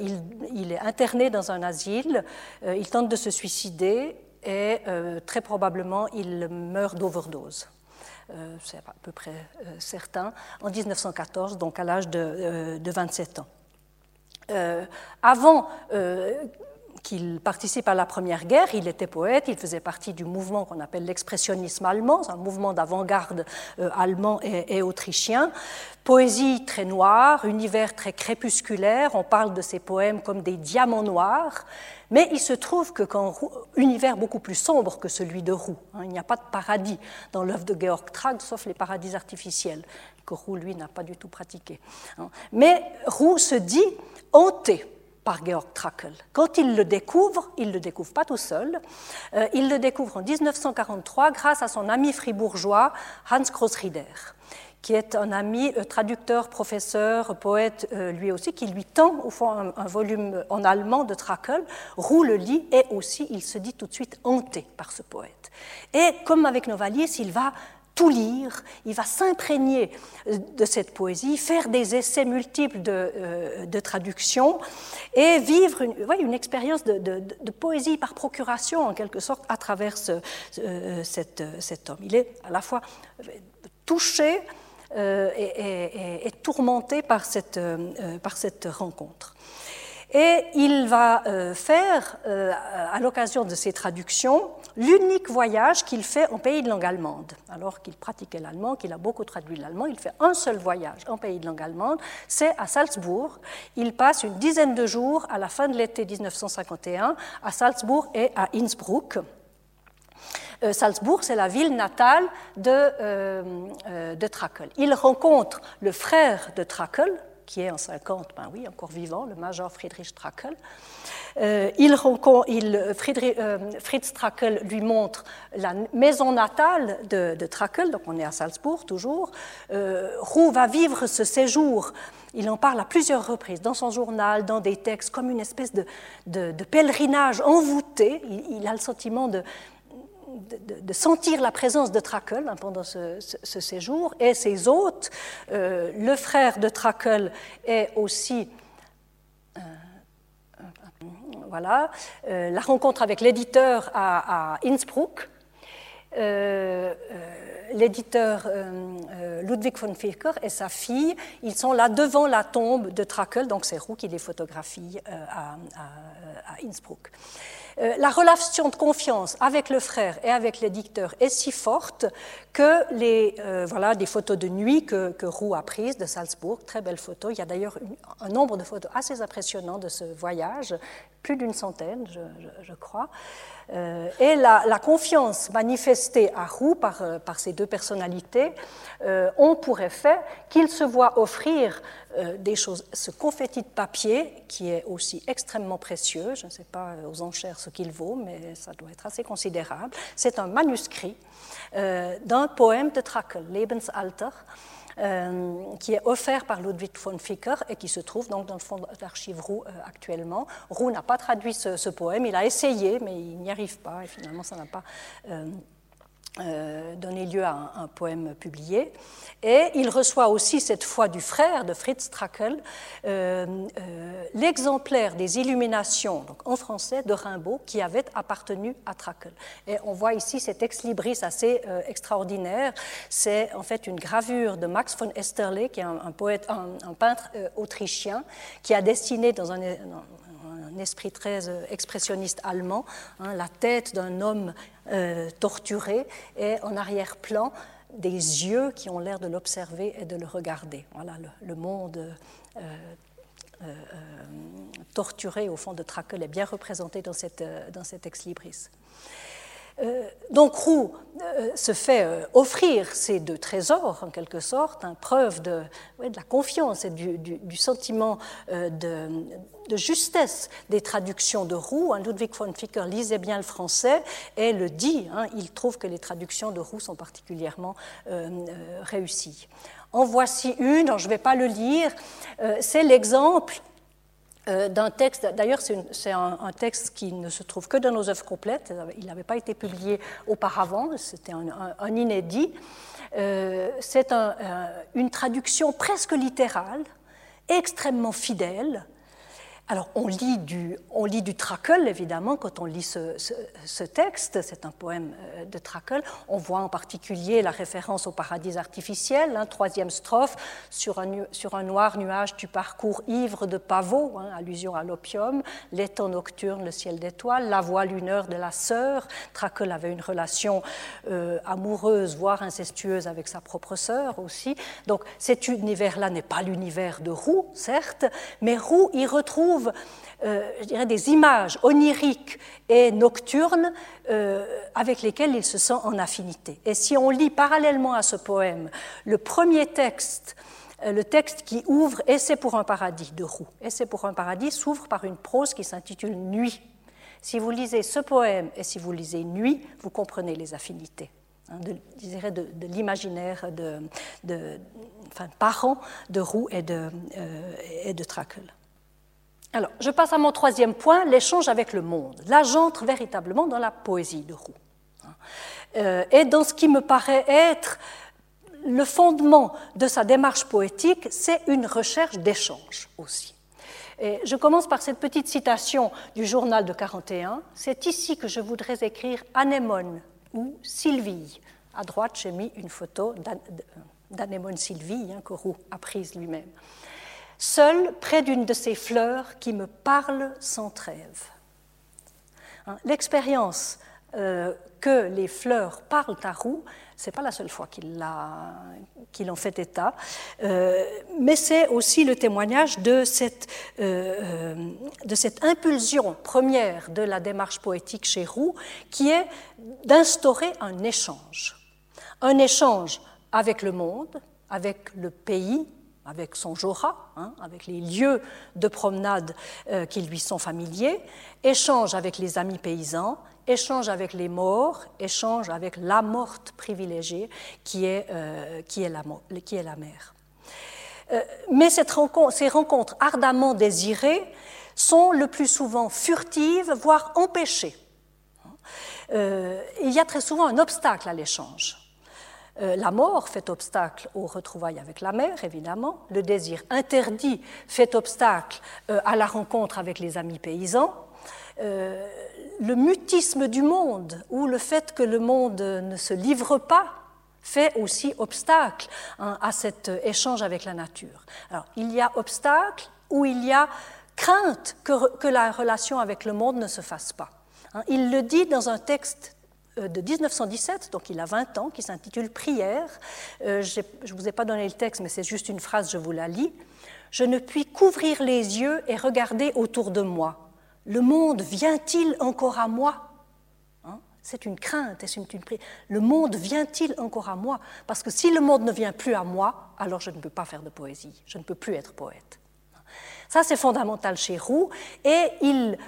il, est interné dans un asile. il tente de se suicider et très probablement il meurt d'overdose. C'est à peu près certain, en 1914, donc à l'âge de, 27 ans. avant qu'il participe à la Première Guerre, il était poète, il faisait partie du mouvement qu'on appelle l'expressionnisme allemand, un mouvement d'avant-garde euh, allemand et, autrichien. Poésie très noire, univers très crépusculaire, on parle de ses poèmes comme des diamants noirs, mais il se trouve que quand univers beaucoup plus sombre que celui de Roux, hein, il n'y a pas de paradis dans l'œuvre de Georg Trag, sauf les paradis artificiels, que Roux, lui, n'a pas du tout pratiqué. Hein. Mais Roux se dit hanté par Georg Trakl. Quand il le découvre, il ne le découvre pas tout seul, euh, il le découvre en 1943 grâce à son ami fribourgeois Hans Grossrieder qui est un ami euh, traducteur, professeur, poète euh, lui aussi, qui lui tend au fond un, volume en allemand de Trakl. Roux le lit et aussi il se dit tout de suite hanté par ce poète. Et comme avec Novalis, il va tout lire, il va s'imprégner euh, de cette poésie, faire des essais multiples de, euh, traduction et vivre une, une expérience de, poésie par procuration, en quelque sorte, à travers euh, cet, homme. Il est à la fois touché et, tourmenté par cette, par cette rencontre. Et il va euh, faire, euh, à l'occasion de ces traductions, l'unique voyage qu'il fait en pays de langue allemande. Alors qu'il pratiquait l'allemand, qu'il a beaucoup traduit l'allemand, il fait un seul voyage en pays de langue allemande, c'est à Salzbourg. Il passe une dizaine de jours à la fin de l'été 1951 à Salzbourg et à Innsbruck. Euh, Salzbourg, c'est la ville natale de, de Trakl. Il rencontre le frère de Trakl, qui est en 50, ben oui, encore vivant, le major Friedrich Trakl. Euh, il, il Friedrich, euh, Fritz Trakl lui montre la maison natale de, de Trakl, donc on est à Salzbourg toujours. Euh, Roux va vivre ce séjour, il en parle à plusieurs reprises, dans son journal, dans des textes, comme une espèce de, pèlerinage envoûté. il, a le sentiment de, de, sentir la présence de Trakl hein, pendant ce, séjour, et ses hôtes. Euh, le frère de Trakl est aussi. Euh, voilà, euh, la rencontre avec l'éditeur à, Innsbruck. L'éditeur Ludwig von Firker et sa fille, ils sont là devant la tombe de Trakl, donc c'est Roux qui les photographie à, à, Innsbruck. Euh, la relation de confiance avec le frère et avec l'éditeur est si forte que les euh, voilà des photos de nuit que, que, Roux a prises de Salzbourg, très belles photos. Il y a d'ailleurs un nombre de photos assez impressionnant de ce voyage, plus d'une centaine, je, crois. Euh, et la, confiance manifestée à Roux par, par ces deux personnalités ont pour effet qu'il se voit offrir ce confetti de papier qui est aussi extrêmement précieux. Je ne sais pas aux enchères ce qu'il vaut, mais ça doit être assez considérable. C'est un manuscrit euh, d'un poème de Trakl, Lebensalter, euh, qui est offert par Ludwig von Ficker et qui se trouve donc dans le fond d'archives Roux euh, actuellement. Roux n'a pas traduit ce, poème, il a essayé, mais il n'y arrive pas, et finalement ça n'a pas euh, donné lieu à un, poème publié. Et il reçoit aussi cette fois du frère de Fritz Trakl euh, euh, l'exemplaire des illuminations, donc en français, de Rimbaud qui avait appartenu à Trakl. Et on voit ici cet ex-libris assez extraordinaire. C'est en fait une gravure de Max von Esterle, qui est un, poète, un, peintre autrichien, qui a dessiné dans un, un esprit très expressionniste allemand, hein, la tête d'un homme euh, torturé et en arrière-plan des yeux qui ont l'air de l'observer et de le regarder. Voilà le, monde euh, euh, torturé au fond de Trakl est bien représenté dans, cette, dans cet ex-libris. Euh, donc Roux euh, se fait euh, offrir ces deux trésors, en quelque sorte, une preuve de, la confiance et du, sentiment de, justesse des traductions de Roux. Hein, Ludwig von Ficker lisait bien le français et le dit, hein, il trouve que les traductions de Roux sont particulièrement réussies. En voici une, je ne vais pas le lire, c'est l'exemple euh, d'un texte, d'ailleurs c'est un, texte qui ne se trouve que dans nos œuvres complètes, il n'avait pas été publié auparavant, c'était un, inédit. Euh, c'est une traduction presque littérale, extrêmement fidèle, alors, on lit du, on lit du évidemment, quand on lit ce, texte. C'est un poème euh, de Trakel. On voit en particulier la référence au paradis artificiel, hein, troisième strophe, sur un, sur un, noir nuage tu parcours ivre de pavots, hein, allusion à l'opium, l'étang nocturne, le ciel d'étoiles, la voix lunaire de la sœur. Trakel avait une relation euh, amoureuse, voire incestueuse avec sa propre sœur aussi. Donc, cet univers-là n'est pas l'univers de Roux, certes, mais Roux y retrouve euh, je dirais, des images oniriques et nocturnes euh, avec lesquelles il se sent en affinité. Et si on lit parallèlement à ce poème le premier texte, euh, le texte qui ouvre Essai pour un paradis de Roux, Essai pour un paradis s'ouvre par une prose qui s'intitule Nuit. Si vous lisez ce poème et si vous lisez Nuit, vous comprenez les affinités. Hein, de, de, l'imaginaire de, de, parents de Roux et de, de Trakel. Alors, je passe à mon troisième point, l'échange avec le monde. Là, j'entre véritablement dans la poésie de Roux. Euh, et dans ce qui me paraît être le fondement de sa démarche poétique, c'est une recherche d'échange aussi. Et je commence par cette petite citation du journal de 41. C'est ici que je voudrais écrire anémone ou Sylvie. À droite, j'ai mis une photo d'anémone Sylvie hein, que Roux a prise lui-même seul près d'une de ces fleurs qui me parle sans trêve. Hein, l'expérience euh, que les fleurs parlent à Roux, c'est pas la seule fois qu'il en fait état, euh, mais c'est aussi le témoignage euh, de cette impulsion première de la démarche poétique chez Roux, qui est d'instaurer un échange. Un échange avec le monde, avec le pays, avec son Jora, hein, avec les lieux de promenade euh, qui lui sont familiers, échange avec les amis paysans, échange avec les morts, échange avec la morte privilégiée qui est, euh, la, qui mère. Euh, mais ces rencontres ardemment désirées sont le plus souvent furtives, voire empêchées. il y a très souvent un obstacle à l'échange. Euh, la mort fait obstacle aux retrouvailles avec la mère, évidemment. Le désir interdit fait obstacle euh, à la rencontre avec les amis paysans. Euh, le mutisme du monde, ou le fait que le monde ne se livre pas, fait aussi obstacle hein, à cet échange avec la nature. Alors, il y a obstacle ou il y a crainte que, la relation avec le monde ne se fasse pas. Hein, il le dit dans un texte de 1917, donc il a 20 ans, qui s'intitule Prière. Euh, je ne vous ai pas donné le texte, mais c'est juste une phrase, je vous la lis. Je ne puis couvrir les yeux et regarder autour de moi. Le monde vient-il encore à moi? Hein, C'est une crainte, c'est une, une prière. Le monde vient-il encore à moi? Parce que si le monde ne vient plus à moi, alors je ne peux pas faire de poésie, je ne peux plus être poète. Ça, c'est fondamental chez Roux, et il euh,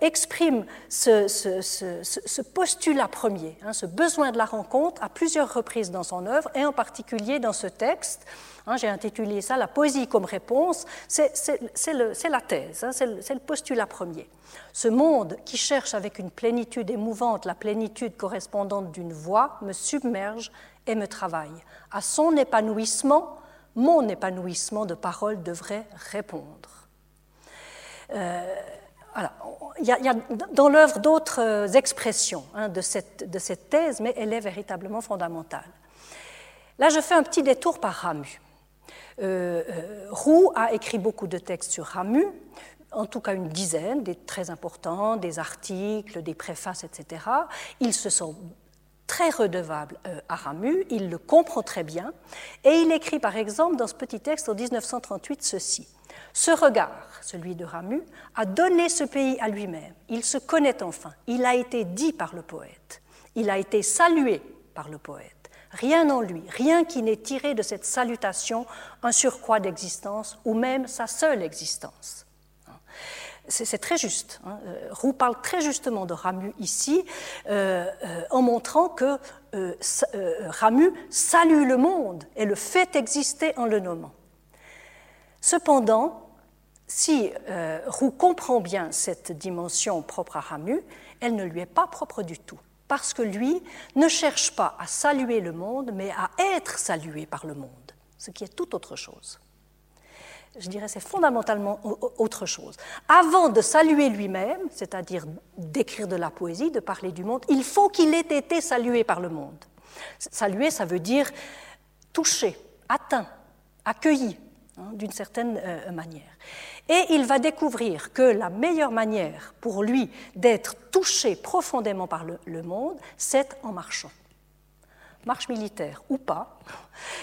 exprime ce, postulat premier, hein, ce besoin de la rencontre à plusieurs reprises dans son œuvre, et en particulier dans ce texte. Hein, j'ai intitulé ça La poésie comme réponse. C'est la thèse, hein, c'est le, postulat premier. Ce monde qui cherche avec une plénitude émouvante la plénitude correspondante d'une voix me submerge et me travaille. À son épanouissement, mon épanouissement de parole devrait répondre. Euh, il, y a, dans l'œuvre d'autres euh, expressions hein, de, cette, thèse, mais elle est véritablement fondamentale. Là, je fais un petit détour par Ramu. Euh, euh, Roux a écrit beaucoup de textes sur Ramu, en tout cas une dizaine, des très importants, des articles, des préfaces, etc. Il se sent très redevable à Ramu, il le comprend très bien, et il écrit par exemple dans ce petit texte en 1938 ceci. Ce regard, celui de Ramu, a donné ce pays à lui-même. Il se connaît enfin. Il a été dit par le poète. Il a été salué par le poète. Rien en lui, rien qui n'ait tiré de cette salutation un surcroît d'existence ou même sa seule existence. C'est très juste. Hein. Euh, Roux parle très justement de Ramu ici, euh, euh, en montrant que Ramu salue le monde et le fait exister en le nommant. Cependant, si euh, Roux comprend bien cette dimension propre à Ramu, elle ne lui est pas propre du tout, parce que lui ne cherche pas à saluer le monde, mais à être salué par le monde, ce qui est tout autre chose. Je dirais c'est fondamentalement autre chose. Avant de saluer lui-même, c'est-à-dire d'écrire de la poésie, de parler du monde, il faut qu'il ait été salué par le monde. Saluer, ça veut dire toucher, atteint, accueilli, Hein, d'une certaine euh, manière. Et il va découvrir que la meilleure manière pour lui d'être touché profondément par le monde, c'est en marchant marche militaire ou pas,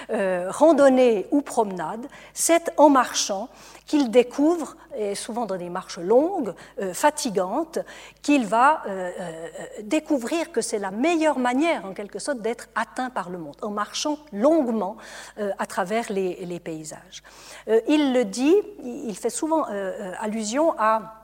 euh, randonnée ou promenade, c'est en marchant qu'il découvre, et souvent dans des marches longues, euh, fatigantes, qu'il va euh, découvrir que c'est la meilleure manière, en quelque sorte, d'être atteint par le monde, en marchant longuement à travers les, les paysages. il le dit, il fait souvent allusion à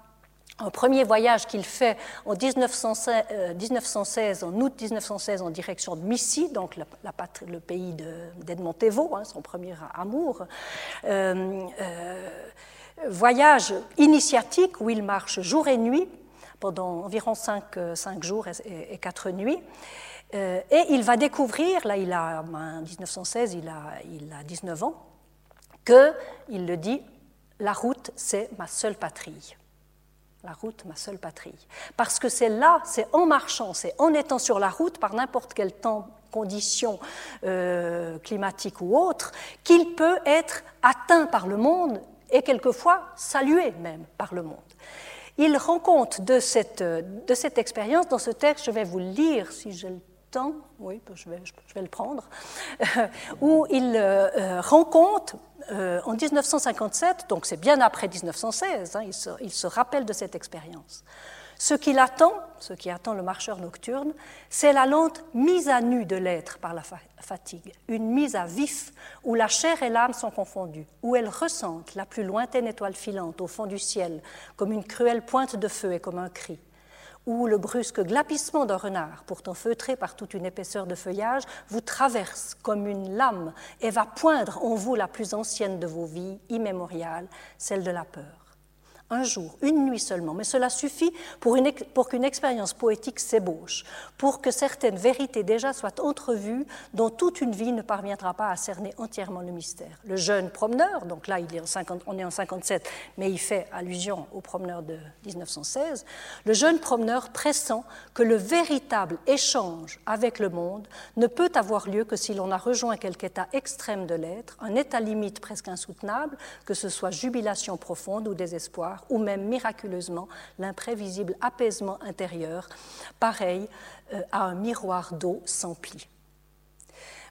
un premier voyage qu'il fait en 1916, euh, en août 1916, en direction de Missy, donc le pays d'Edmond Thévaux, hein, son premier amour. Euh, euh, voyage initiatique où il marche jour et nuit pendant environ cinq, jours et, quatre nuits. et il va découvrir, là il a, en 1916, il a, il a 19 ans, que, il le dit, la route, c'est ma seule patrie la route, ma seule patrie. Parce que c'est là, c'est en marchant, c'est en étant sur la route, par n'importe quel temps, conditions euh, climatiques ou autres, qu'il peut être atteint par le monde et quelquefois salué même par le monde. Il rend compte de cette, de cette expérience dans ce texte, je vais vous le lire si j'ai le temps, oui, je vais, je vais le prendre, [LAUGHS] où il euh, euh, rend compte euh, en 1957, donc c'est bien après 1916, hein, il, se, rappelle de cette expérience. Ce qu'il attend, ce qui attend le marcheur nocturne, c'est la lente mise à nu de l'être par la fatigue, une mise à vif où la chair et l'âme sont confondues, où elles ressentent la plus lointaine étoile filante au fond du ciel comme une cruelle pointe de feu et comme un cri où le brusque glapissement d'un renard, pourtant feutré par toute une épaisseur de feuillage, vous traverse comme une lame et va poindre en vous la plus ancienne de vos vies immémoriales, celle de la peur un jour, une nuit seulement, mais cela suffit pour, qu'une expérience poétique s'ébauche, pour que certaines vérités déjà soient entrevues dont toute une vie ne parviendra pas à cerner entièrement le mystère. Le jeune promeneur, donc là il est en 50, on est en 57, mais il fait allusion au promeneur de 1916, le jeune promeneur pressent que le véritable échange avec le monde ne peut avoir lieu que si l'on a rejoint quelque état extrême de l'être, un état limite presque insoutenable, que ce soit jubilation profonde ou désespoir, ou même miraculeusement l'imprévisible apaisement intérieur, pareil euh, à un miroir d'eau sans pli.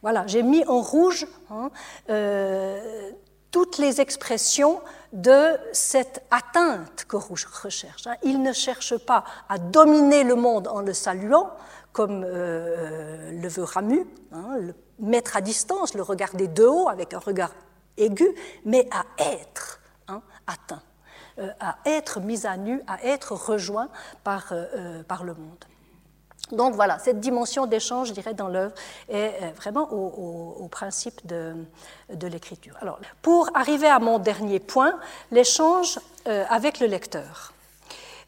Voilà, j'ai mis en rouge hein, euh, toutes les expressions de cette atteinte que Rouge recherche. Hein. Il ne cherche pas à dominer le monde en le saluant, comme euh, le veut Ramu, hein, le mettre à distance, le regarder de haut avec un regard aigu, mais à être atteint, à être mis à nu, à être rejoint par, euh, par le monde. Donc voilà, cette dimension d'échange, je dirais, dans l'œuvre est vraiment au, principe de, de l'écriture. Alors, pour arriver à mon dernier point, l'échange avec le lecteur.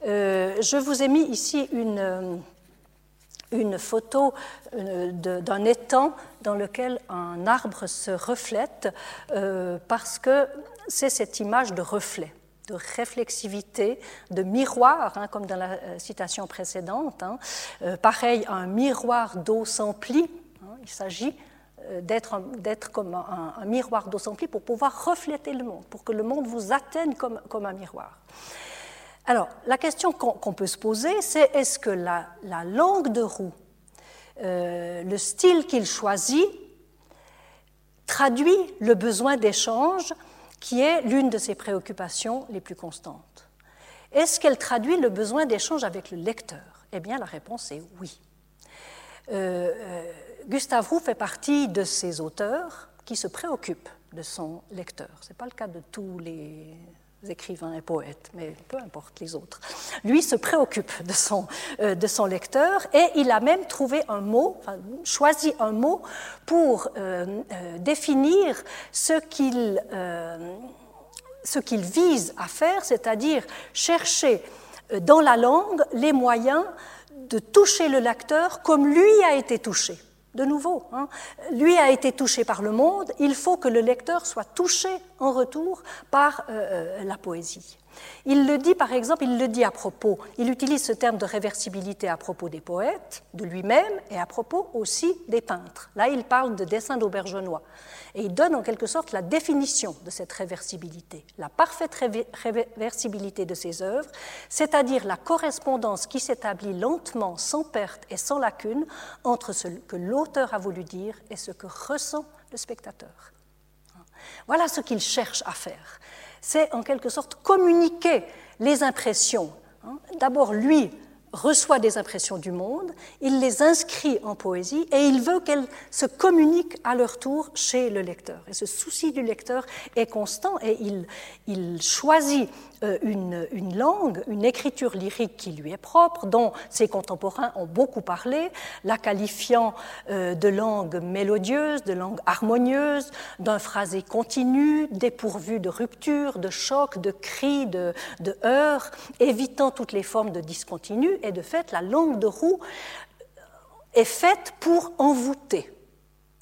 je vous ai mis ici une, une photo euh, d'un étang dans lequel un arbre se reflète euh, parce que c'est cette image de reflet de réflexivité, de miroir, hein, comme dans la euh, citation précédente. Hein. pareil, un miroir d'eau sans pli. Hein. il s'agit d'être comme un, miroir d'eau sans pli pour pouvoir refléter le monde, pour que le monde vous atteigne comme, comme un miroir. Alors, la question qu'on peut se poser, c'est est-ce que la, langue de roue, euh, le style qu'il choisit, traduit le besoin d'échange qui est l'une de ses préoccupations les plus constantes Est-ce qu'elle traduit le besoin d'échange avec le lecteur? Eh bien, la réponse est oui. Euh, euh, Gustave Roux fait partie de ces auteurs qui se préoccupent de son lecteur. Ce n'est pas le cas de tous les écrivains et poètes, mais peu importe les autres. Lui se préoccupe de son, euh, lecteur et il a même trouvé un mot, choisi un mot pour euh, euh, définir ce qu'il ce qu'il vise à faire, c'est-à-dire chercher dans la langue les moyens de toucher le lecteur comme lui a été touché. De nouveau, hein, lui a été touché par le monde, il faut que le lecteur soit touché en retour par euh, euh, la poésie. Il le dit, par exemple, il le dit à propos, il utilise ce terme de réversibilité à propos des poètes, de lui-même, et à propos aussi des peintres. Là, il parle de dessin d'Aubergenois. Et il donne en quelque sorte la définition de cette réversibilité, la parfaite réversibilité de ses œuvres, c'est-à-dire la correspondance qui s'établit lentement, sans perte et sans lacune, entre ce que l'auteur a voulu dire et ce que ressent le spectateur. Voilà ce qu'il cherche à faire c'est en quelque sorte communiquer les impressions. Hein. D'abord, lui reçoit des impressions du monde, il les inscrit en poésie et il veut qu'elles se communiquent à leur tour chez le lecteur. Et ce souci du lecteur est constant et il, choisit une, une, langue, une écriture lyrique qui lui est propre, dont ses contemporains ont beaucoup parlé, la qualifiant euh, de langue mélodieuse, de langue harmonieuse, d'un phrasé continu, dépourvu de rupture, de choc, de cris, de, de heurts, évitant toutes les formes de discontinu. Et de fait, la langue de roue est faite pour envoûter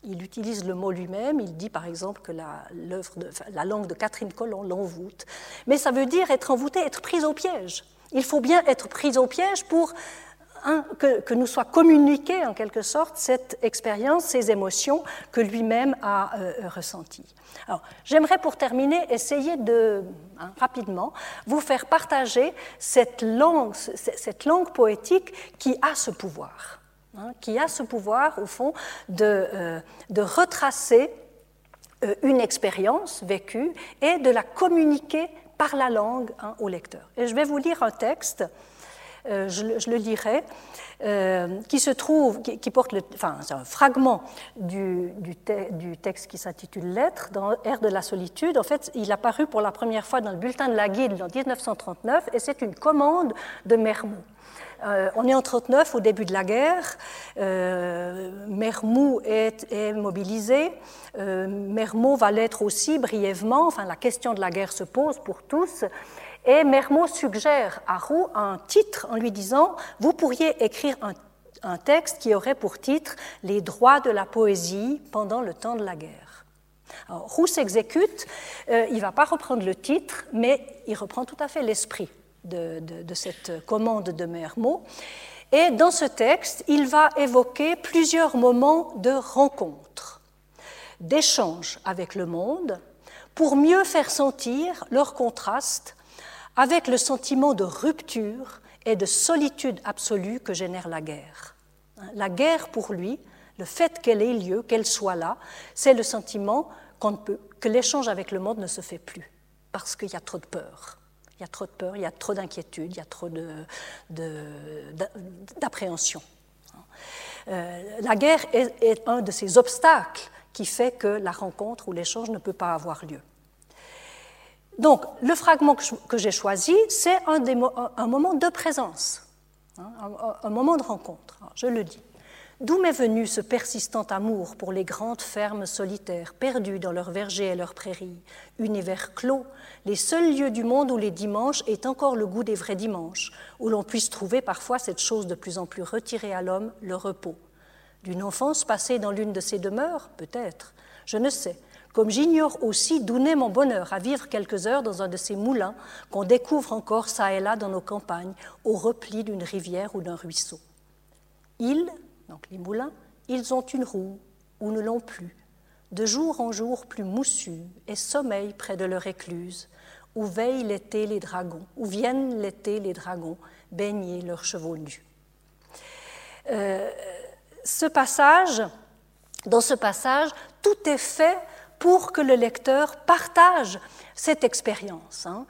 il utilise le mot lui-même, il dit par exemple que la, langue de Catherine Colomb l'envoûte. Mais ça veut dire être envoûté, être prise au piège. Il faut bien être prise au piège pour que, nous soit communiquée en quelque sorte cette expérience, ces émotions que lui-même a euh, ressenties. J'aimerais pour terminer essayer de, hein, rapidement, vous faire partager cette langue poétique qui a ce pouvoir. Hein, qui a ce pouvoir, au fond, de, euh, retracer euh, une expérience vécue et de la communiquer par la langue hein, au lecteur. Et je vais vous lire un texte, euh, je, le lirai, qui se trouve, qui, porte, le, enfin, c'est un fragment du texte qui s'intitule Lettres dans Air de la solitude. En fait, il a paru pour la première fois dans le bulletin de la Guilde en 1939 et c'est une commande de Mermont. Euh, on est en 1939, au début de la guerre. Euh, Mermou est, mobilisé. Euh, va l'être aussi brièvement. Enfin, la question de la guerre se pose pour tous. Et Mermot suggère à Roux un titre en lui disant Vous pourriez écrire un, texte qui aurait pour titre Les droits de la poésie pendant le temps de la guerre. Roux s'exécute, il ne va pas reprendre le titre, mais il reprend tout à fait l'esprit de, cette commande de Mermot. Et dans ce texte, il va évoquer plusieurs moments de rencontre, d'échange avec le monde, pour mieux faire sentir leur contraste avec le sentiment de rupture et de solitude absolue que génère la guerre. La guerre, pour lui, le fait qu'elle ait lieu, qu'elle soit là, c'est le sentiment que l'échange avec le monde ne se fait plus, parce qu'il y a trop de peur. Il y a trop de peur, il y a trop d'inquiétude, il y a trop d'appréhension. Euh, la guerre est, un de ces obstacles qui fait que la rencontre ou l'échange ne peut pas avoir lieu. Donc, le fragment que j'ai choisi, c'est un, moment de présence, hein, un, moment de rencontre. je le dis. D'où m'est venu ce persistant amour pour les grandes fermes solitaires, perdues dans leurs vergers et leurs prairies, univers clos, les seuls lieux du monde où les dimanches aient encore le goût des vrais dimanches, où l'on puisse trouver parfois cette chose de plus en plus retirée à l'homme, le repos. D'une enfance passée dans l'une de ces demeures, peut-être, je ne sais, comme j'ignore aussi d'où naît mon bonheur à vivre quelques heures dans un de ces moulins qu'on découvre encore çà et là dans nos campagnes, au repli d'une rivière ou d'un ruisseau. Donc les moulins, ils ont une roue ou ne l'ont plus, de jour en jour plus moussus, et sommeillent près de leur écluse, où veillent l'été les dragons, où viennent l'été les dragons baigner leurs chevaux nus. Euh, ce passage, dans ce passage, tout est fait pour que le lecteur partage cette expérience. Hein.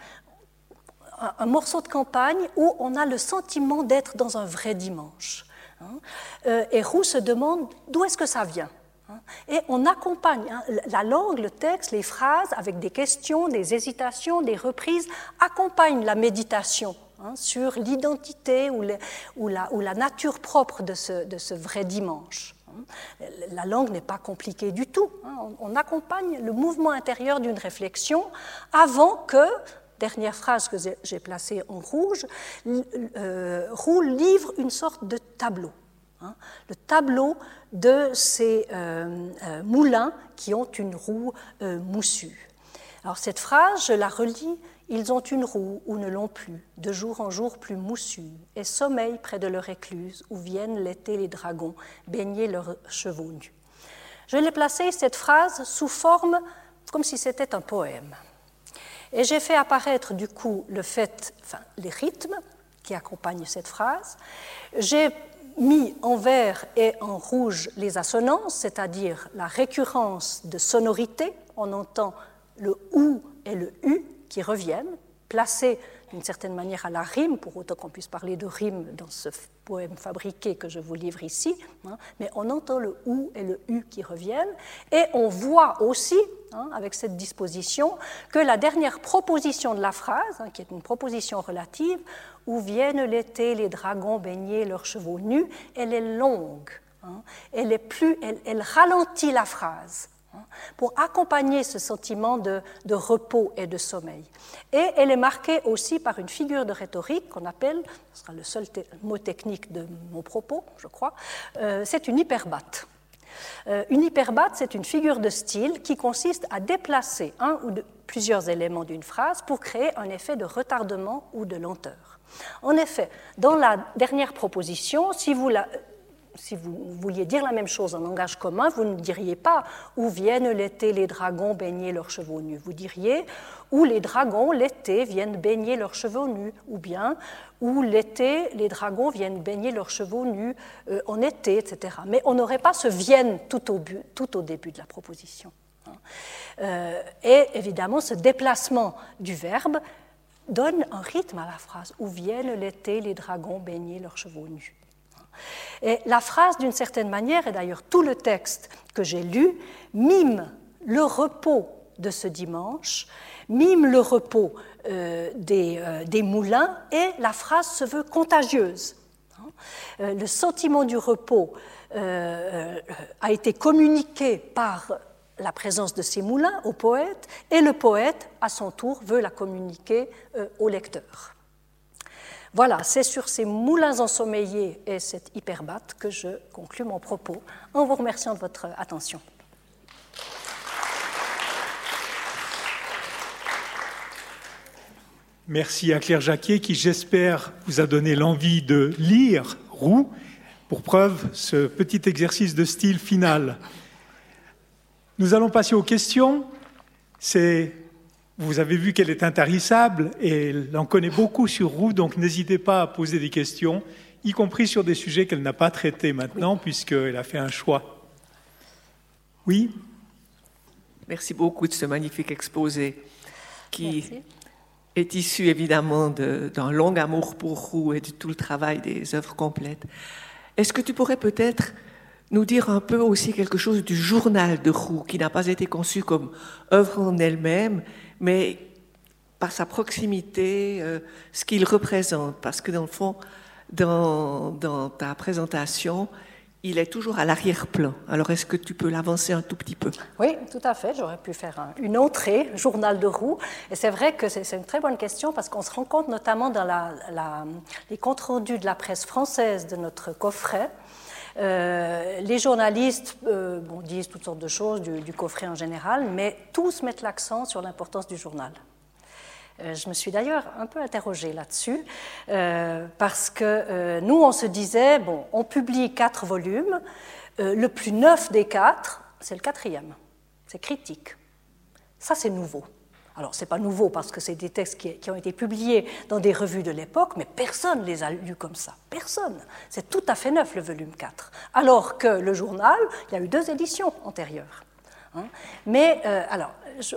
Un, morceau de campagne où on a le sentiment d'être dans un vrai dimanche. Hein. Euh, et Roux se demande d'où est-ce que ça vient. Hein. Et on accompagne hein, la langue, le texte, les phrases avec des questions, des hésitations, des reprises, accompagnent la méditation sur l'identité ou, la, nature propre de ce vrai dimanche. La langue n'est pas compliquée du tout. On accompagne le mouvement intérieur d'une réflexion avant que dernière phrase que j'ai placée en rouge, euh, livre une sorte de tableau. Hein, le tableau de ces euh, euh, moulins qui ont une roue moussue. Alors cette phrase, je la relis, ils ont une roue ou ne l'ont plus, de jour en jour plus moussue, et sommeillent près de leur écluse où viennent l'été les dragons baigner leurs chevaux nus. Je l'ai placé, cette phrase, sous forme comme si c'était un poème. Et j'ai fait apparaître du coup le fait, les rythmes qui accompagnent cette phrase. J'ai mis en vert et en rouge les assonances, c'est-à-dire la récurrence de sonorités. On entend le OU et le U qui reviennent, placés d'une certaine manière à la rime, pour autant qu'on puisse parler de rime dans ce poème fabriqué que je vous livre ici, hein, mais on entend le OU et le U qui reviennent, et on voit aussi, hein, avec cette disposition, que la dernière proposition de la phrase, hein, qui est une proposition relative, où viennent l'été les dragons baigner leurs chevaux nus, elle est longue, elle, est plus, elle ralentit la phrase pour accompagner ce sentiment de, repos et de sommeil. Et elle est marquée aussi par une figure de rhétorique qu'on appelle, ce sera le seul mot technique de mon propos, je crois, euh, c'est une hyperbate. Euh, une hyperbate, c'est une figure de style qui consiste à déplacer un ou plusieurs éléments d'une phrase pour créer un effet de retardement ou de lenteur. En effet, dans la dernière proposition, si vous la, si vous vouliez dire la même chose en langage commun, vous ne diriez pas où viennent l'été les dragons baigner leurs chevaux nus? Vous diriez où les dragons l'été viennent baigner leurs chevaux nus, ou bien où l'été les dragons viennent baigner leurs chevaux nus euh, en été, etc. Mais on n'aurait pas ce viennent tout au, début de la proposition. Hein. Euh, et évidemment, ce déplacement du verbe donne un rythme à la phrase où viennent l'été les dragons baigner leurs chevaux nus. Et la phrase, d'une certaine manière, et d'ailleurs tout le texte que j'ai lu, mime le repos de ce dimanche, mime le repos euh, euh, des, moulins, et la phrase se veut contagieuse. Euh, le sentiment du repos a été communiqué par la présence de ces moulins au poète, et le poète, à son tour, veut la communiquer au lecteur. Voilà, c'est sur ces moulins ensommeillés et cette hyperbate que je conclus mon propos en vous remerciant de votre attention. Merci à Claire Jacquet qui, j'espère, vous a donné l'envie de lire Roux. Pour preuve, ce petit exercice de style final. Nous allons passer aux questions. C'est Vous avez vu qu'elle est intarissable et elle en connaît beaucoup sur Roux, donc n'hésitez pas à poser des questions, y compris sur des sujets qu'elle n'a pas traités maintenant, puisqu'elle a fait un choix. Oui? Merci beaucoup de ce magnifique exposé qui est issu évidemment d'un long amour pour Roux et de tout le travail des œuvres complètes. Est-ce que tu pourrais peut-être nous dire un peu aussi quelque chose du journal de Roux, qui n'a pas été conçu comme œuvre en elle-même, mais par sa proximité, euh, ce qu'il représente. Parce que dans le fond, dans, ta présentation, il est toujours à l'arrière-plan. Alors, est-ce que tu peux l'avancer un tout petit peu? Oui, tout à fait. J'aurais pu faire une entrée, journal de roue. Et c'est vrai que c'est une très bonne question parce qu'on se rend compte, notamment dans les comptes rendus de la presse française de notre coffret, euh, les journalistes euh, disent toutes sortes de choses du, coffret en général, mais tous mettent l'accent sur l'importance du journal. Euh, je me suis d'ailleurs un peu interrogée là-dessus, parce que nous, on se disait, bon, on publie quatre volumes, le plus neuf des quatre, c'est le quatrième, c'est critique. Ça, c'est nouveau. Alors, ce n'est pas nouveau parce que c'est des textes qui, ont été publiés dans des revues de l'époque, mais personne ne les a lus comme ça. Personne. C'est tout à fait neuf, le volume 4. Alors que le journal, il y a eu deux éditions antérieures. Hein. Mais, euh, alors, je,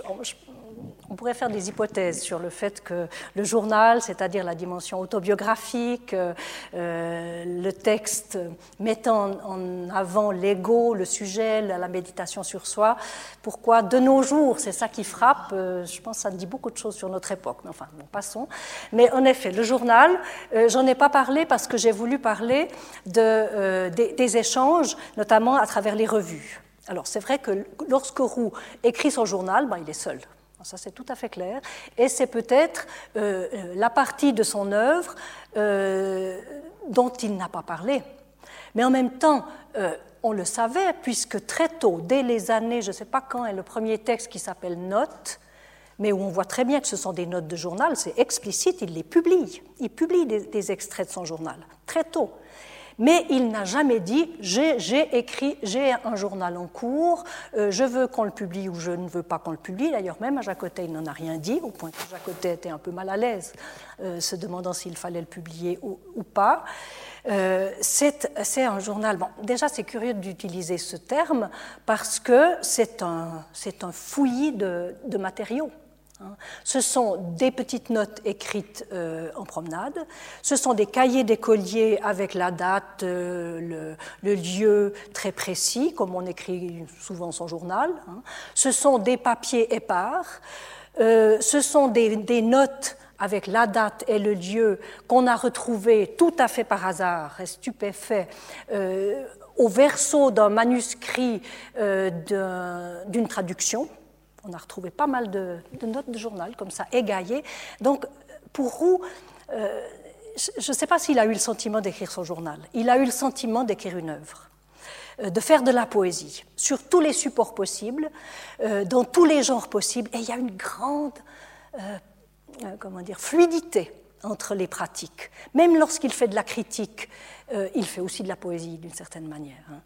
on pourrait faire des hypothèses sur le fait que le journal, c'est-à-dire la dimension autobiographique, euh, le texte mettant en avant l'ego, le sujet, la, méditation sur soi, pourquoi de nos jours, c'est ça qui frappe, euh, je pense que ça dit beaucoup de choses sur notre époque, mais enfin, bon, passons. Mais en effet, le journal, euh, j'en ai pas parlé parce que j'ai voulu parler de, des, des échanges, notamment à travers les revues. Alors c'est vrai que lorsque Roux écrit son journal, ben, il est seul. Ça, c'est tout à fait clair. Et c'est peut-être euh, euh, la partie de son œuvre euh, dont il n'a pas parlé. Mais en même temps, on le savait, puisque très tôt, dès les années, je ne sais pas quand est le premier texte qui s'appelle Notes, mais où on voit très bien que ce sont des notes de journal, c'est explicite, il les publie. Il publie des extraits de son journal, très tôt mais il n'a jamais dit j'ai écrit, j'ai un journal en cours, euh, je veux qu'on le publie ou je ne veux pas qu'on le publie. D'ailleurs, même à Jacotet, il n'en a rien dit, au point que Jacotet était un peu mal à l'aise, euh, se demandant s'il fallait le publier ou, pas. Euh, c'est un journal. Bon, déjà, c'est curieux d'utiliser ce terme parce que c'est un, fouillis de matériaux. Hein. Ce sont des petites notes écrites euh, en promenade, ce sont des cahiers d'écoliers avec la date, euh, le, lieu très précis, comme on écrit souvent son journal. Hein. Ce sont des papiers épars, euh, ce sont des, notes avec la date et le lieu qu'on a retrouvés tout à fait par hasard stupéfait au verso d'un manuscrit d'une traduction. On a retrouvé pas mal de, notes de journal comme ça, égaillées. Donc, pour Roux, euh, je ne sais pas s'il a eu le sentiment d'écrire son journal. Il a eu le sentiment d'écrire une œuvre, euh, de faire de la poésie, sur tous les supports possibles, euh, dans tous les genres possibles. Et il y a une grande comment dire, fluidité entre les pratiques. Même lorsqu'il fait de la critique, euh, il fait aussi de la poésie d'une certaine manière. Hein.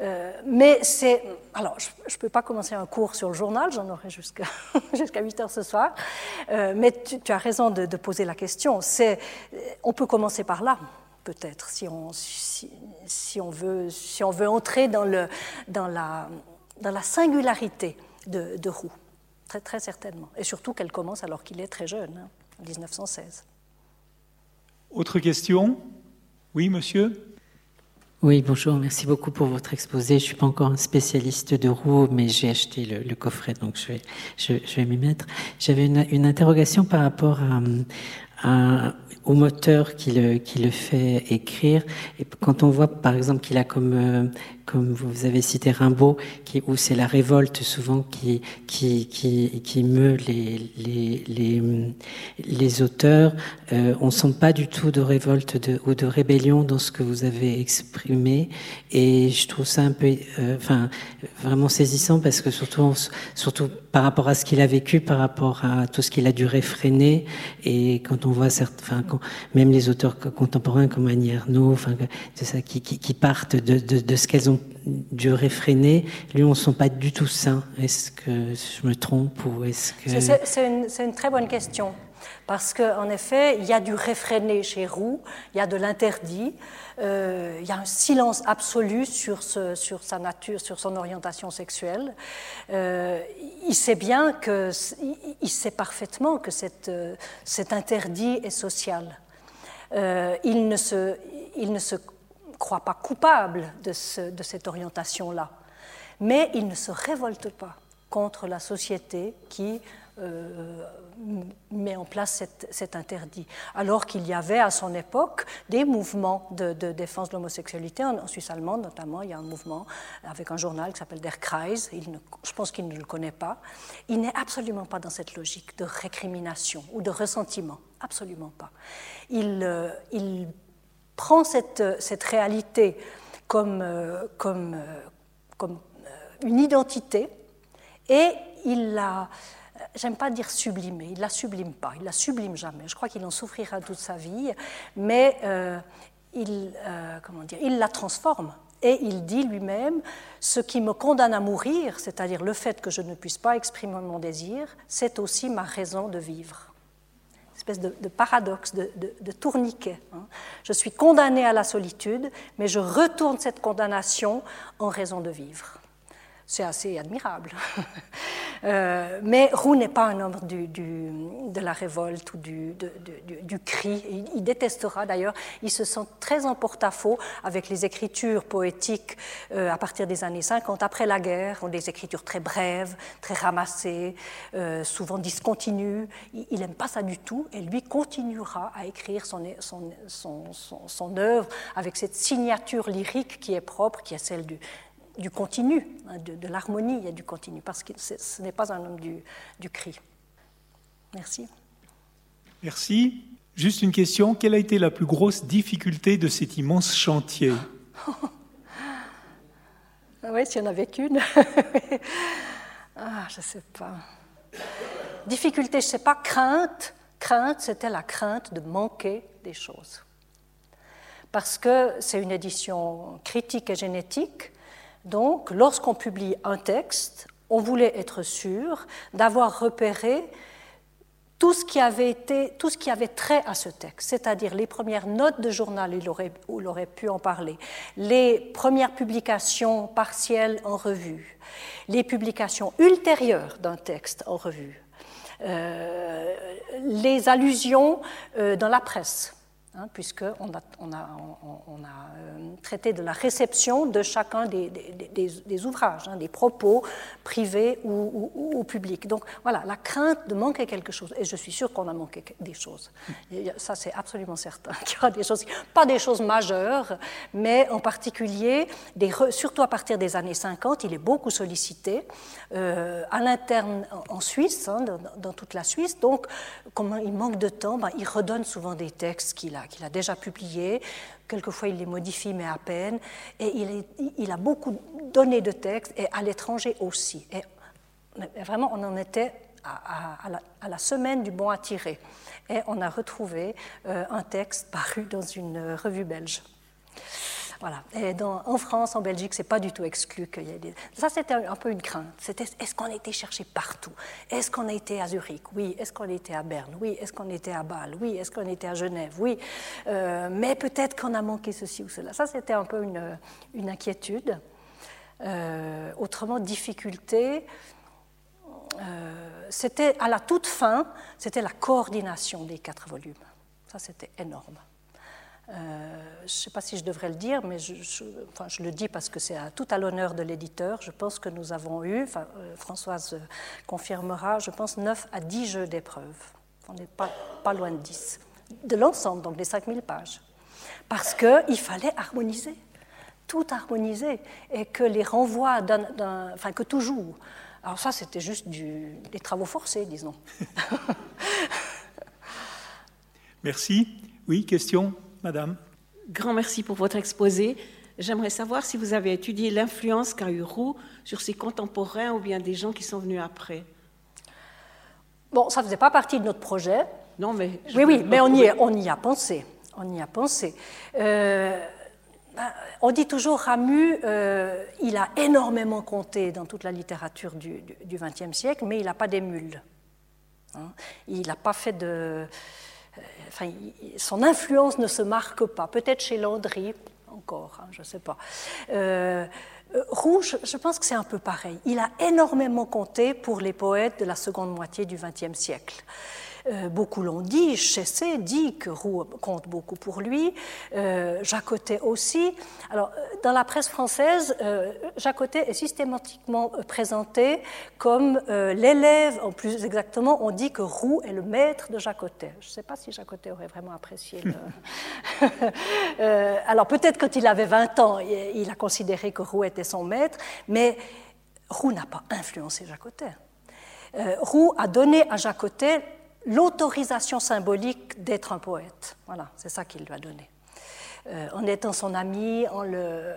Euh, mais c'est. Alors, je ne peux pas commencer un cours sur le journal, j'en aurai jusqu'à [LAUGHS] jusqu'à 8 heures ce soir. Euh, mais tu, as raison de, poser la question. On peut commencer par là, peut-être, si on, si, on veut, si on veut entrer dans, le, dans, la, dans la singularité de, de Roux. Très, très certainement. Et surtout qu'elle commence alors qu'il est très jeune, hein, en 1916. Autre question? Oui, monsieur oui, bonjour, merci beaucoup pour votre exposé. Je ne suis pas encore un spécialiste de roues, mais j'ai acheté le, coffret, donc je vais, je, vais m'y mettre. J'avais une, interrogation par rapport au moteur qui le, qui le fait écrire. Et quand on voit, par exemple, qu'il a comme, euh, comme vous avez cité Rimbaud, où c'est la révolte souvent qui, qui, meut les, auteurs, euh, on sent pas du tout de révolte ou de rébellion dans ce que vous avez exprimé. Et je trouve ça un peu, euh, vraiment saisissant parce que surtout, surtout par rapport à ce qu'il a vécu, par rapport à tout ce qu'il a dû réfréner, et quand on voit même les auteurs contemporains comme Annie Ernaux, qui, partent de, de ce qu'elles ont dû réfréner, lui, on ne sont pas du tout sains. Est-ce que je me trompe ou est-ce que... C'est une, très bonne question. Parce qu'en effet, il y a du réfréné chez Roux, il y a de l'interdit, euh, il y a un silence absolu sur, sa nature, sur son orientation sexuelle. Euh, il sait bien que, il sait parfaitement que euh, cet interdit est social. Il, ne se, il ne se croit pas coupable de, ce, de cette orientation-là, mais il ne se révolte pas contre la société qui euh, met en place cet, interdit. Alors qu'il y avait à son époque des mouvements de, défense de l'homosexualité, en, Suisse allemande notamment, il y a un mouvement avec un journal qui s'appelle Der Kreis, je pense qu'il ne le connaît pas. Il n'est absolument pas dans cette logique de récrimination ou de ressentiment, absolument pas. Il, euh, il prend cette, cette réalité comme, euh, comme, euh, comme une identité et il la j'aime pas dire sublimer, il la sublime pas, il la sublime jamais. Je crois qu'il en souffrira toute sa vie, mais euh, il, euh, comment dire, il la transforme. Et il dit lui-même, ce qui me condamne à mourir, c'est-à-dire le fait que je ne puisse pas exprimer mon désir, c'est aussi ma raison de vivre. Espèce de, paradoxe, de, de, de tourniquet. Hein. Je suis condamné à la solitude, mais je retourne cette condamnation en raison de vivre. C'est assez admirable. euh, mais Roux n'est pas un homme de la révolte ou du, cri. Il, détestera d'ailleurs, il se sent très en porte-à-faux avec les écritures poétiques euh, à partir des années 50, après la guerre, des écritures très brèves, très ramassées, euh, souvent discontinues. Il n'aime pas ça du tout et lui continuera à écrire son, son œuvre avec cette signature lyrique qui est propre, qui est celle du, du continu, de, de l'harmonie, il y a du continu, parce que ce n'est pas un homme du, du cri. Merci. Merci. Juste une question, quelle a été la plus grosse difficulté de cet immense chantier? Oui, s'il y en avait qu'une. [LAUGHS] ah, je ne sais pas. Difficulté, je ne sais pas. Crainte, crainte, c'était la crainte de manquer des choses. Parce que c'est une édition critique et génétique, donc, lorsqu'on publie un texte, on voulait être sûr d'avoir repéré tout ce, qui avait trait à ce texte, c'est-à-dire les premières notes de journal, il aurait, il aurait pu en parler, les premières publications partielles en revue, les publications ultérieures d'un texte en revue, euh, les allusions euh, dans la presse, hein, puisqu'on a, on a, euh, traité de la réception de chacun des, ouvrages, hein, des propos privés ou, publics. Donc voilà, la crainte de manquer quelque chose, et je suis sûre qu'on a manqué des choses. Et ça, c'est absolument certain [LAUGHS] qu'il y aura des choses, pas des choses majeures, mais en particulier, surtout à partir des années 50, il est beaucoup sollicité euh, à l'interne en, Suisse, hein, dans, dans, toute la Suisse. Donc, comme il manque de temps, ben, il redonne souvent des textes qu'il a qu'il a déjà publiés. Quelquefois, il les modifie, mais à peine. Et il, a beaucoup donné de textes, et à l'étranger aussi. Et vraiment, on en était à, la, semaine du bon à tirer. Et on a retrouvé euh, un texte paru dans une revue belge. Voilà. En France, en Belgique, c'est pas du tout exclu qu'il y ait des. Ça, c'était un peu une crainte. C'était est-ce qu'on a été cherché partout? Est-ce qu'on a été à Zurich? Oui. Est-ce qu'on a été à Berne? Oui. Est-ce qu'on était à Bâle? Oui. Est-ce qu'on était à Genève? Oui. Euh, mais peut-être qu'on a manqué ceci ou cela. Ça, c'était un peu une, une inquiétude. Euh, autrement, difficulté. Euh, c'était à la toute fin, c'était la coordination des quatre volumes. Ça, c'était énorme. Euh, je ne sais pas si je devrais le dire, mais je, le dis parce que c'est tout à l'honneur de l'éditeur. Je pense que nous avons eu, euh, Françoise confirmera, je pense 9 à 10 jeux d'épreuves. On n'est pas, loin de 10. De l'ensemble, donc des 5000 pages. Parce qu'il fallait harmoniser, tout harmoniser, et que les renvois, d'un, enfin que tout joue. Alors ça, c'était juste des travaux forcés, disons. [LAUGHS] Merci. Oui, question Madame. Grand merci pour votre exposé. J'aimerais savoir si vous avez étudié l'influence qu'a eu Roux sur ses contemporains ou bien des gens qui sont venus après. Bon, ça ne faisait pas partie de notre projet. Non, mais oui, oui, mais on y, on y a pensé. On y a pensé. Euh, ben, on dit toujours Ramu, euh, il a énormément compté dans toute la littérature du XXe siècle, mais il n'a pas d'émule. Hein. Il n'a pas fait de. Euh, son influence ne se marque pas. Peut-être chez Landry, encore, hein, je ne sais pas. Euh, Rouge, je pense que c'est un peu pareil. Il a énormément compté pour les poètes de la seconde moitié du XXe siècle. Euh, beaucoup l'ont dit, Chessé dit que Roux compte beaucoup pour lui, euh, Jacotet aussi. Alors, euh, dans la presse française, Jacotet est systématiquement présenté comme l'élève, en plus exactement, on dit que Roux est le maître de Jacotet. Je ne sais pas si Jacotet aurait vraiment apprécié. [LAUGHS] alors, peut-être quand il avait 20 ans, il a considéré que Roux était son maître, mais Roux n'a pas influencé Jacotet. Roux a donné à Jacotet l'autorisation symbolique d'être un poète. Voilà, c'est ça qu'il lui a donné. Euh, en étant son ami, en le,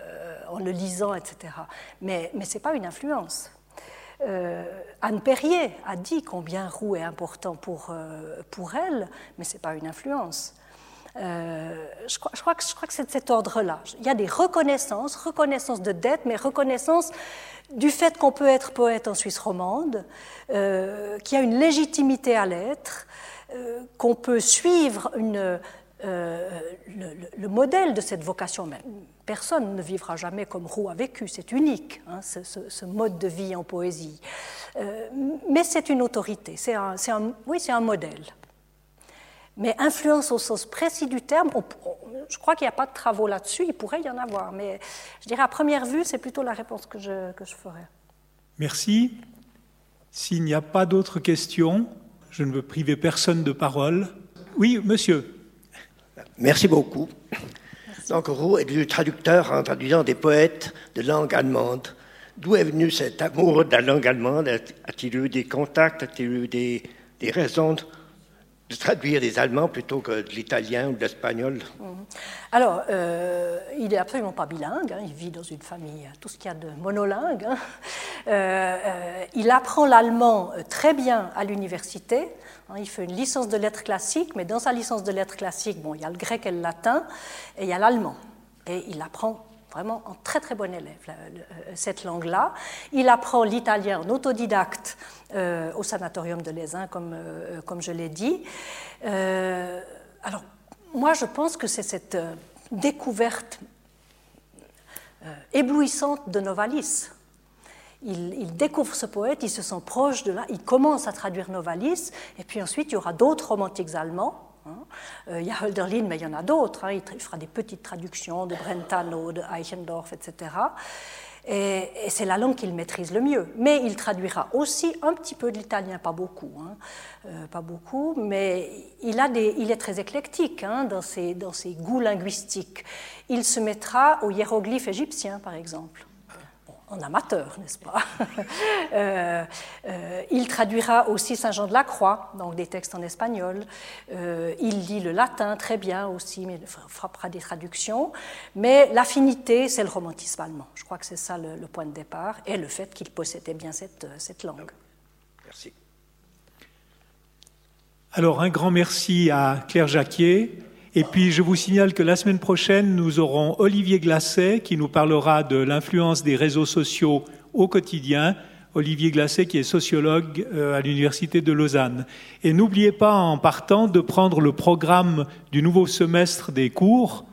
le lisant, etc. Mais, mais ce n'est pas une influence. Euh, Anne Perrier a dit combien Roux est important pour, euh, pour elle, mais ce n'est pas une influence. Je, crois, je, crois, que, c'est de cet ordre-là. Il y a des reconnaissances, reconnaissance de dette, mais reconnaissance du fait qu'on peut être poète en Suisse romande, euh, qu'il y a une légitimité à l'être, euh, qu'on peut suivre euh, le, modèle de cette vocation. Même. Personne ne vivra jamais comme Roux a vécu, c'est unique, hein, ce, mode de vie en poésie. mais c'est une autorité, oui, c'est un modèle. Mais influence au sens précis du terme, je crois qu'il n'y a pas de travaux là-dessus, il pourrait y en avoir, mais je dirais à première vue, c'est plutôt la réponse que je, que je ferais. Merci. S'il n'y a pas d'autres questions, je ne veux priver personne de parole. Oui, monsieur. Merci beaucoup. Donc, Roux est devenu traducteur en traduisant des poètes de langue allemande. D'où est venu cet amour de la langue allemande? A-t-il eu des contacts? A-t-il eu des, des raisons de traduire des Allemands plutôt que de l'italien ou de l'espagnol? Mhm. Alors, euh, il n'est absolument pas bilingue, hein. il vit dans une famille, tout ce qu'il y a de monolingue. Hein. Euh, euh, il apprend l'allemand très bien à l'université. Hein. il fait une licence de lettres classiques, mais dans sa licence de lettres classiques, bon, il y a le grec et le latin, et il y a l'allemand. Et il apprend vraiment un très très bon élève, cette langue-là. Il apprend l'italien en autodidacte euh, au sanatorium de Lézin, comme, euh, comme je l'ai dit. Euh, alors, moi, je pense que c'est cette découverte éblouissante de Novalis. Il, il, découvre ce poète, il se sent proche de là, il commence à traduire Novalis, et puis ensuite il y aura d'autres romantiques allemands. Euh, il y a Hölderlin, mais il y en a d'autres. Hein. Il fera des petites traductions de Brentano, de Eichendorff, etc. Et, c'est la langue qu'il maîtrise le mieux. Mais il traduira aussi un petit peu de l'italien, pas beaucoup, hein. euh, pas beaucoup, mais il, a des, il est très éclectique dans, ses, dans ses goûts linguistiques. Il se mettra aux hiéroglyphes égyptiens, par exemple en amateur, n'est-ce pas? [LAUGHS] Euh, euh, Il traduira aussi Saint Jean de la Croix, donc des textes en espagnol. Euh, il lit le latin très bien aussi, mais fera des traductions. Mais l'affinité, c'est le romantisme allemand. Je crois que c'est ça le, point de départ, et le fait qu'il possédait bien cette, cette langue. Merci. Alors un grand merci à Claire Jacquier et puis, je vous signale que la semaine prochaine, nous aurons Olivier Glacet qui nous parlera de l'influence des réseaux sociaux au quotidien. Olivier Glacet qui est sociologue euh, à l'Université de Lausanne. Et n'oubliez pas, en partant, de prendre le programme du nouveau semestre des cours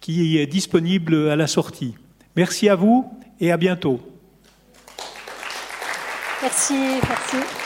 qui est disponible à la sortie. Merci à vous et à bientôt. Merci, merci.